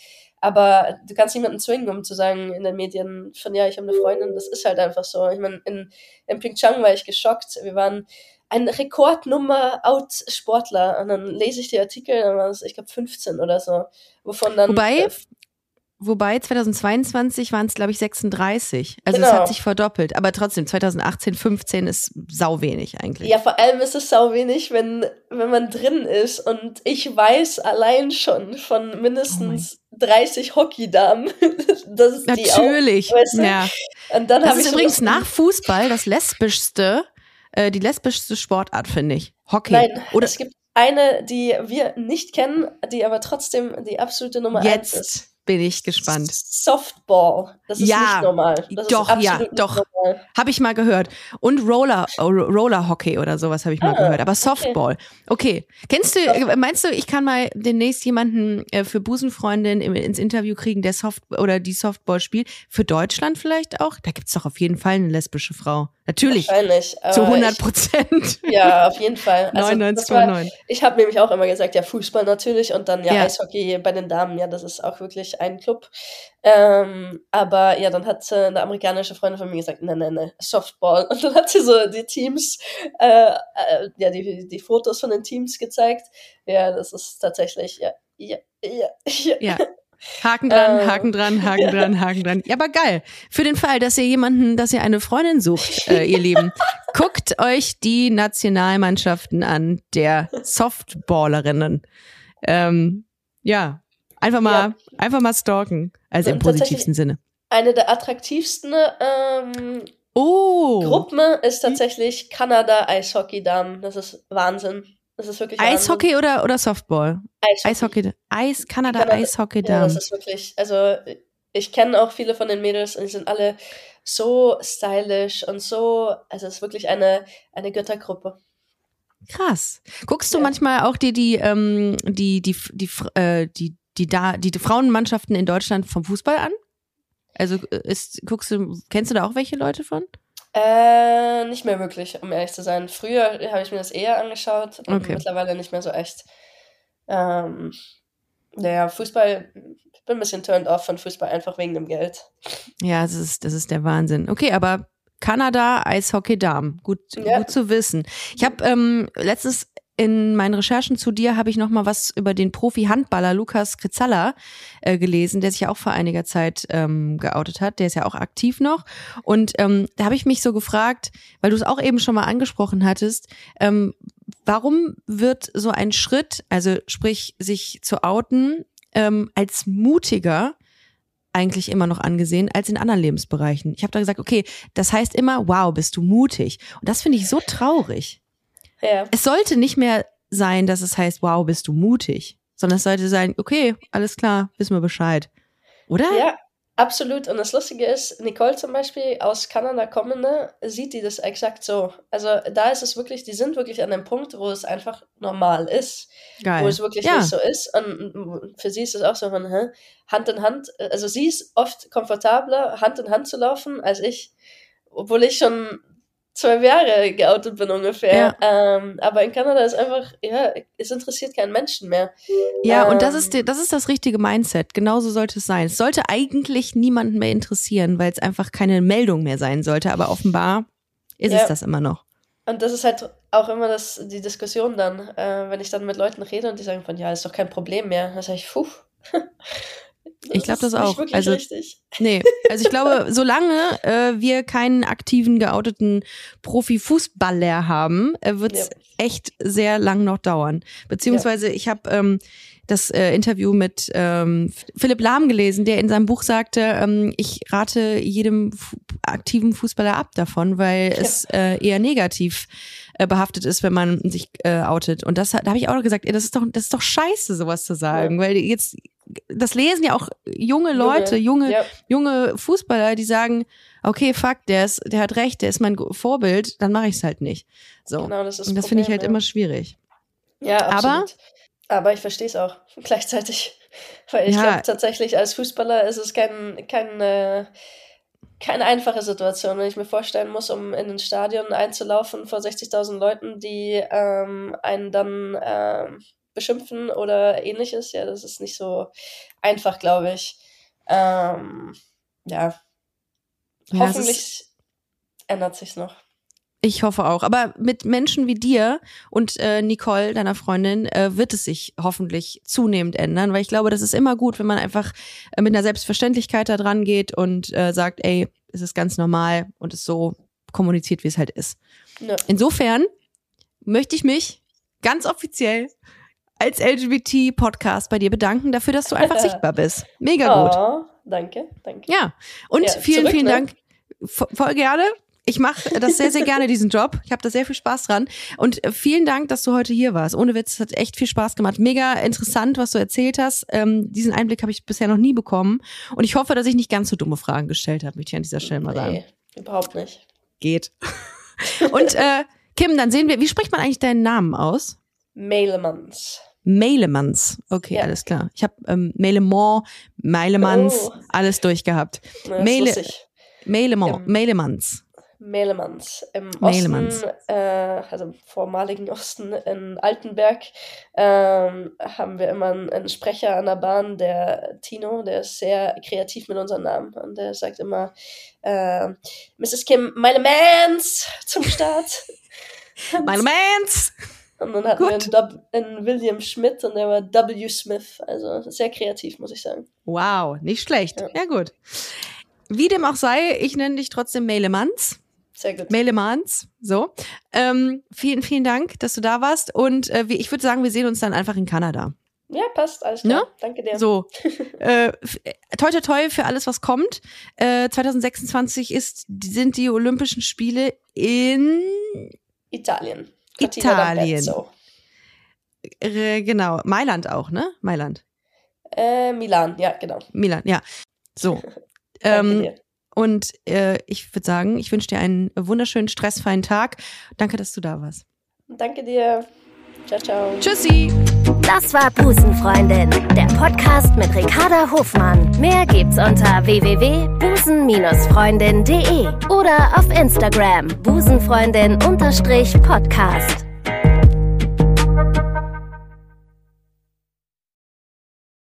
[SPEAKER 3] Aber du kannst niemanden zwingen, um zu sagen in den Medien von ja, ich habe eine Freundin. Das ist halt einfach so. Ich meine, in, in Pyeongchang war ich geschockt. Wir waren ein Rekordnummer Out-Sportler. Und dann lese ich die Artikel, dann war es, ich glaube, 15 oder so. Wovon dann.
[SPEAKER 1] Wobei, äh, wobei 2022 waren es, glaube ich, 36. Also genau. es hat sich verdoppelt. Aber trotzdem, 2018, 15 ist sau wenig eigentlich.
[SPEAKER 3] Ja, vor allem ist es sau wenig, wenn, wenn man drin ist. Und ich weiß allein schon von mindestens oh 30 Hockeydamen. das ist
[SPEAKER 1] Natürlich.
[SPEAKER 3] Die auch, weißt du?
[SPEAKER 1] ja. Und dann das ist übrigens nach Fußball das lesbischste äh, die lesbischste Sportart, finde ich. Hockey.
[SPEAKER 3] Nein,
[SPEAKER 1] Oder
[SPEAKER 3] es gibt eine, die wir nicht kennen, die aber trotzdem die absolute Nummer eins ist.
[SPEAKER 1] jetzt bin ich gespannt.
[SPEAKER 3] Softball. Das ist
[SPEAKER 1] Ja,
[SPEAKER 3] nicht normal. Das
[SPEAKER 1] doch,
[SPEAKER 3] ist
[SPEAKER 1] ja, doch. Habe ich mal gehört. Und Roller, oh, Roller Hockey oder sowas habe ich mal
[SPEAKER 3] Ah,
[SPEAKER 1] gehört. Aber Softball. Okay. Kennst du, meinst du, ich kann mal demnächst jemanden äh, für Busenfreundin ins Interview kriegen, der Soft oder die Softball spielt? Für Deutschland vielleicht auch? Da gibt's doch auf jeden Fall eine lesbische Frau. Natürlich.
[SPEAKER 3] Wahrscheinlich.
[SPEAKER 1] Zu
[SPEAKER 3] aber
[SPEAKER 1] 100 Prozent.
[SPEAKER 3] Ja, auf jeden Fall. Also, das war-
[SPEAKER 1] 99,9.
[SPEAKER 3] Ich habe nämlich auch immer gesagt, ja, Fußball natürlich und dann ja,
[SPEAKER 1] Ja.
[SPEAKER 3] Eishockey bei den Damen, ja, das ist auch wirklich ein Club. Ähm, aber ja, dann hat äh, eine amerikanische Freundin von mir gesagt, ne, ne, ne, Softball. [LAUGHS] Und dann hat sie so die Teams, äh, äh, ja, die, die Fotos von den Teams gezeigt. Ja, das ist tatsächlich, ja, ja, ja, ja.
[SPEAKER 1] Ja. [LAUGHS] Haken dran,
[SPEAKER 3] Ähm,
[SPEAKER 1] Haken dran, Haken
[SPEAKER 3] ja. [LAUGHS]
[SPEAKER 1] dran, Haken dran. Ja, aber geil. Für den Fall, dass ihr jemanden, dass ihr eine Freundin sucht, äh, ihr Lieben, [LAUGHS] guckt euch die Nationalmannschaften an, der Softballerinnen. Ähm, ja, einfach mal, einfach mal stalken. Also im
[SPEAKER 3] Und tatsächlich-
[SPEAKER 1] positivsten Sinne.
[SPEAKER 3] Eine der attraktivsten ähm,
[SPEAKER 1] Oh,
[SPEAKER 3] Gruppen ist tatsächlich Kanada Eishockey-Damen. Das ist Wahnsinn. Das ist wirklich
[SPEAKER 1] Eishockey oder, oder Softball? Eishockey, Eis, Kanada,
[SPEAKER 3] Kanada-
[SPEAKER 1] Eishockey
[SPEAKER 3] Ja, das ist wirklich, also ich kenne auch viele von den Mädels und die sind alle so stylisch und so, also es ist wirklich eine, eine Göttergruppe.
[SPEAKER 1] Krass. Guckst du
[SPEAKER 3] Ja.
[SPEAKER 1] manchmal auch dir die, ähm, die, die, die, äh, die, die, da, die, die Frauenmannschaften in Deutschland vom Fußball an? Also äh, ist, guckst du, kennst du da auch welche Leute von?
[SPEAKER 3] Äh, nicht mehr wirklich, um ehrlich zu sein. Früher habe ich mir das eher angeschaut und
[SPEAKER 1] Okay.
[SPEAKER 3] mittlerweile nicht mehr so echt. Ähm, naja, Fußball, ich bin ein bisschen turned off von Fußball, einfach wegen dem Geld.
[SPEAKER 1] Ja, das ist, das ist der Wahnsinn. Okay, aber Kanada, Eishockey Damen. Gut,
[SPEAKER 3] Ja.
[SPEAKER 1] gut zu wissen. Ich habe ähm, letztens in meinen Recherchen zu dir habe ich noch mal was über den Profi-Handballer Lukas Kritzalla äh, gelesen, der sich ja auch vor einiger Zeit ähm, geoutet hat. Der ist ja auch aktiv noch. Und ähm, da habe ich mich so gefragt, weil du es auch eben schon mal angesprochen hattest, ähm, warum wird so ein Schritt, also sprich sich zu outen, ähm, als mutiger eigentlich immer noch angesehen als in anderen Lebensbereichen. Ich habe da gesagt, okay, das heißt immer, wow, bist du mutig. Und das finde ich so traurig.
[SPEAKER 3] Ja.
[SPEAKER 1] Es sollte nicht mehr sein, dass es heißt, wow, bist du mutig, sondern es sollte sein, okay, alles klar, wissen wir Bescheid. Oder?
[SPEAKER 3] Ja, absolut. Und das Lustige ist, Nicole zum Beispiel aus Kanada kommende, sieht die das exakt so. Also da ist es wirklich, die sind wirklich an dem Punkt, wo es einfach normal ist.
[SPEAKER 1] Geil.
[SPEAKER 3] Wo es wirklich
[SPEAKER 1] ja.
[SPEAKER 3] nicht so ist. Und für sie ist es auch so von, hä? Hand in Hand. Also sie ist oft komfortabler, Hand in Hand zu laufen, als ich. Obwohl ich schon zwölf Jahre geoutet bin ungefähr. Ähm, aber in Kanada ist einfach, ja, es interessiert keinen Menschen mehr.
[SPEAKER 1] Ja, und das
[SPEAKER 3] Ähm,
[SPEAKER 1] ist, das ist das richtige Mindset. Genauso sollte es sein. Es sollte eigentlich niemanden mehr interessieren, weil es einfach keine Meldung mehr sein sollte. Aber offenbar ist
[SPEAKER 3] Ja.
[SPEAKER 1] es das immer noch.
[SPEAKER 3] Und das ist halt auch immer das, die Diskussion dann, äh, wenn ich dann mit Leuten rede und die sagen von, ja, ist doch kein Problem mehr. Dann sage ich, puh. [LAUGHS]
[SPEAKER 1] Ich glaub das auch. Also-
[SPEAKER 3] richtig.
[SPEAKER 1] Nee, also ich glaube, [LAUGHS] solange äh, wir keinen aktiven, geouteten Profifußballer haben, äh, wird es
[SPEAKER 3] Ja.
[SPEAKER 1] echt sehr lang noch dauern. Beziehungsweise ich habe ähm, das äh, Interview mit ähm, Philipp Lahm gelesen, der in seinem Buch sagte, ähm, ich rate jedem fu aktiven Fußballer ab davon, weil es äh, eher negativ äh, behaftet ist, wenn man sich äh, outet. Und das da habe ich auch noch gesagt, ey, das ist doch, das ist doch scheiße, sowas zu sagen, weil jetzt das lesen ja auch junge Leute, junge,
[SPEAKER 3] ja.
[SPEAKER 1] junge Fußballer, die sagen, okay, fuck, der ist, der hat recht, der ist mein Vorbild, dann mache ich es halt nicht. So.
[SPEAKER 3] Genau, das ist
[SPEAKER 1] Und das finde ich halt
[SPEAKER 3] ja.
[SPEAKER 1] immer schwierig.
[SPEAKER 3] Ja, absolut. Aber ich verstehe es auch [LAUGHS] gleichzeitig. Weil ich
[SPEAKER 1] Ja.
[SPEAKER 3] glaube tatsächlich, als Fußballer ist es kein, kein, äh, keine einfache Situation, wenn ich mir vorstellen muss, um in ein Stadion einzulaufen vor 60.000 Leuten, die ähm, einen dann ähm, beschimpfen oder ähnliches. Ja, das ist nicht so einfach, glaube ich. Ähm, ja,
[SPEAKER 1] Ja,
[SPEAKER 3] hoffentlich ändert sich's noch.
[SPEAKER 1] Ich hoffe auch. Aber mit Menschen wie dir und äh, Nicole, deiner Freundin, äh, wird es sich hoffentlich zunehmend ändern, weil ich glaube, das ist immer gut, wenn man einfach äh, mit einer Selbstverständlichkeit da dran geht und äh, sagt, ey, es ist ganz normal und es so kommuniziert, wie es halt ist.
[SPEAKER 3] Ja.
[SPEAKER 1] Insofern möchte ich mich ganz offiziell als LGBT-Podcast bei dir bedanken dafür, dass du einfach [LAUGHS] sichtbar bist. Mega gut.
[SPEAKER 3] Oh, danke, danke.
[SPEAKER 1] Ja, und
[SPEAKER 3] Ja,
[SPEAKER 1] vielen,
[SPEAKER 3] zurück,
[SPEAKER 1] vielen
[SPEAKER 3] ne?
[SPEAKER 1] Dank. Voll gerne. Ich mache das sehr, sehr gerne, diesen Job. Ich habe da sehr viel Spaß dran. Und äh, vielen Dank, dass du heute hier warst. Ohne Witz, es hat echt viel Spaß gemacht. Mega interessant, was du erzählt hast. Ähm, diesen Einblick habe ich bisher noch nie bekommen. Und ich hoffe, dass ich nicht ganz so dumme Fragen gestellt habe, möchte ich an dieser Stelle mal sagen.
[SPEAKER 3] Nee, überhaupt nicht.
[SPEAKER 1] Geht. [LAUGHS] Und äh, Kim, dann sehen wir, wie spricht man eigentlich deinen Namen aus?
[SPEAKER 3] Mailemans.
[SPEAKER 1] Mailemans. Okay,
[SPEAKER 3] Ja.
[SPEAKER 1] alles klar. Ich habe ähm, Mailemont, Mailemans,
[SPEAKER 3] Oh.
[SPEAKER 1] alles durchgehabt.
[SPEAKER 3] Ja,
[SPEAKER 1] Maile-. Mailemont,
[SPEAKER 3] Ja.
[SPEAKER 1] Mailemans.
[SPEAKER 3] Mailemans. Im
[SPEAKER 1] Mailemans.
[SPEAKER 3] Osten, äh, also im vormaligen Osten in Altenberg, ähm, haben wir immer einen, einen Sprecher an der Bahn, der Tino, der ist sehr kreativ mit unseren Namen und der sagt immer, äh, Mrs. Kim, Mailemans zum Start. [LAUGHS]
[SPEAKER 1] Mailemans!
[SPEAKER 3] Und dann hatten
[SPEAKER 1] Gut.
[SPEAKER 3] wir einen, einen William Schmidt und der war W. Smith. Also sehr kreativ, muss ich sagen.
[SPEAKER 1] Wow, nicht schlecht.
[SPEAKER 3] Ja.
[SPEAKER 1] Ja, gut. Wie dem auch sei, ich nenne dich trotzdem Mailemans.
[SPEAKER 3] Sehr gut.
[SPEAKER 1] Mailemans. So. Ähm, vielen, vielen Dank, dass du da warst. Und äh, ich würde sagen, wir sehen uns dann einfach in Kanada.
[SPEAKER 3] Ja, passt, alles klar. Danke dir.
[SPEAKER 1] So. [LAUGHS] äh, toi, toi, toi für alles, was kommt. Äh, 2026 ist, sind die Olympischen Spiele in
[SPEAKER 3] Italien.
[SPEAKER 1] Italien. äh, genau, Mailand auch, ne? Mailand.
[SPEAKER 3] Äh, Milan, ja, genau.
[SPEAKER 1] Milan, ja. So. [LAUGHS] Ähm. Und äh, ich würde sagen, ich wünsche dir einen wunderschönen, stressfreien Tag. Danke, dass du da warst.
[SPEAKER 3] Danke dir. Ciao, ciao.
[SPEAKER 1] Tschüssi!
[SPEAKER 2] Das war Busenfreundin, der Podcast mit Ricarda Hofmann. Mehr gibt's unter www.busen-freundin.de oder auf Instagram busenfreundin-podcast.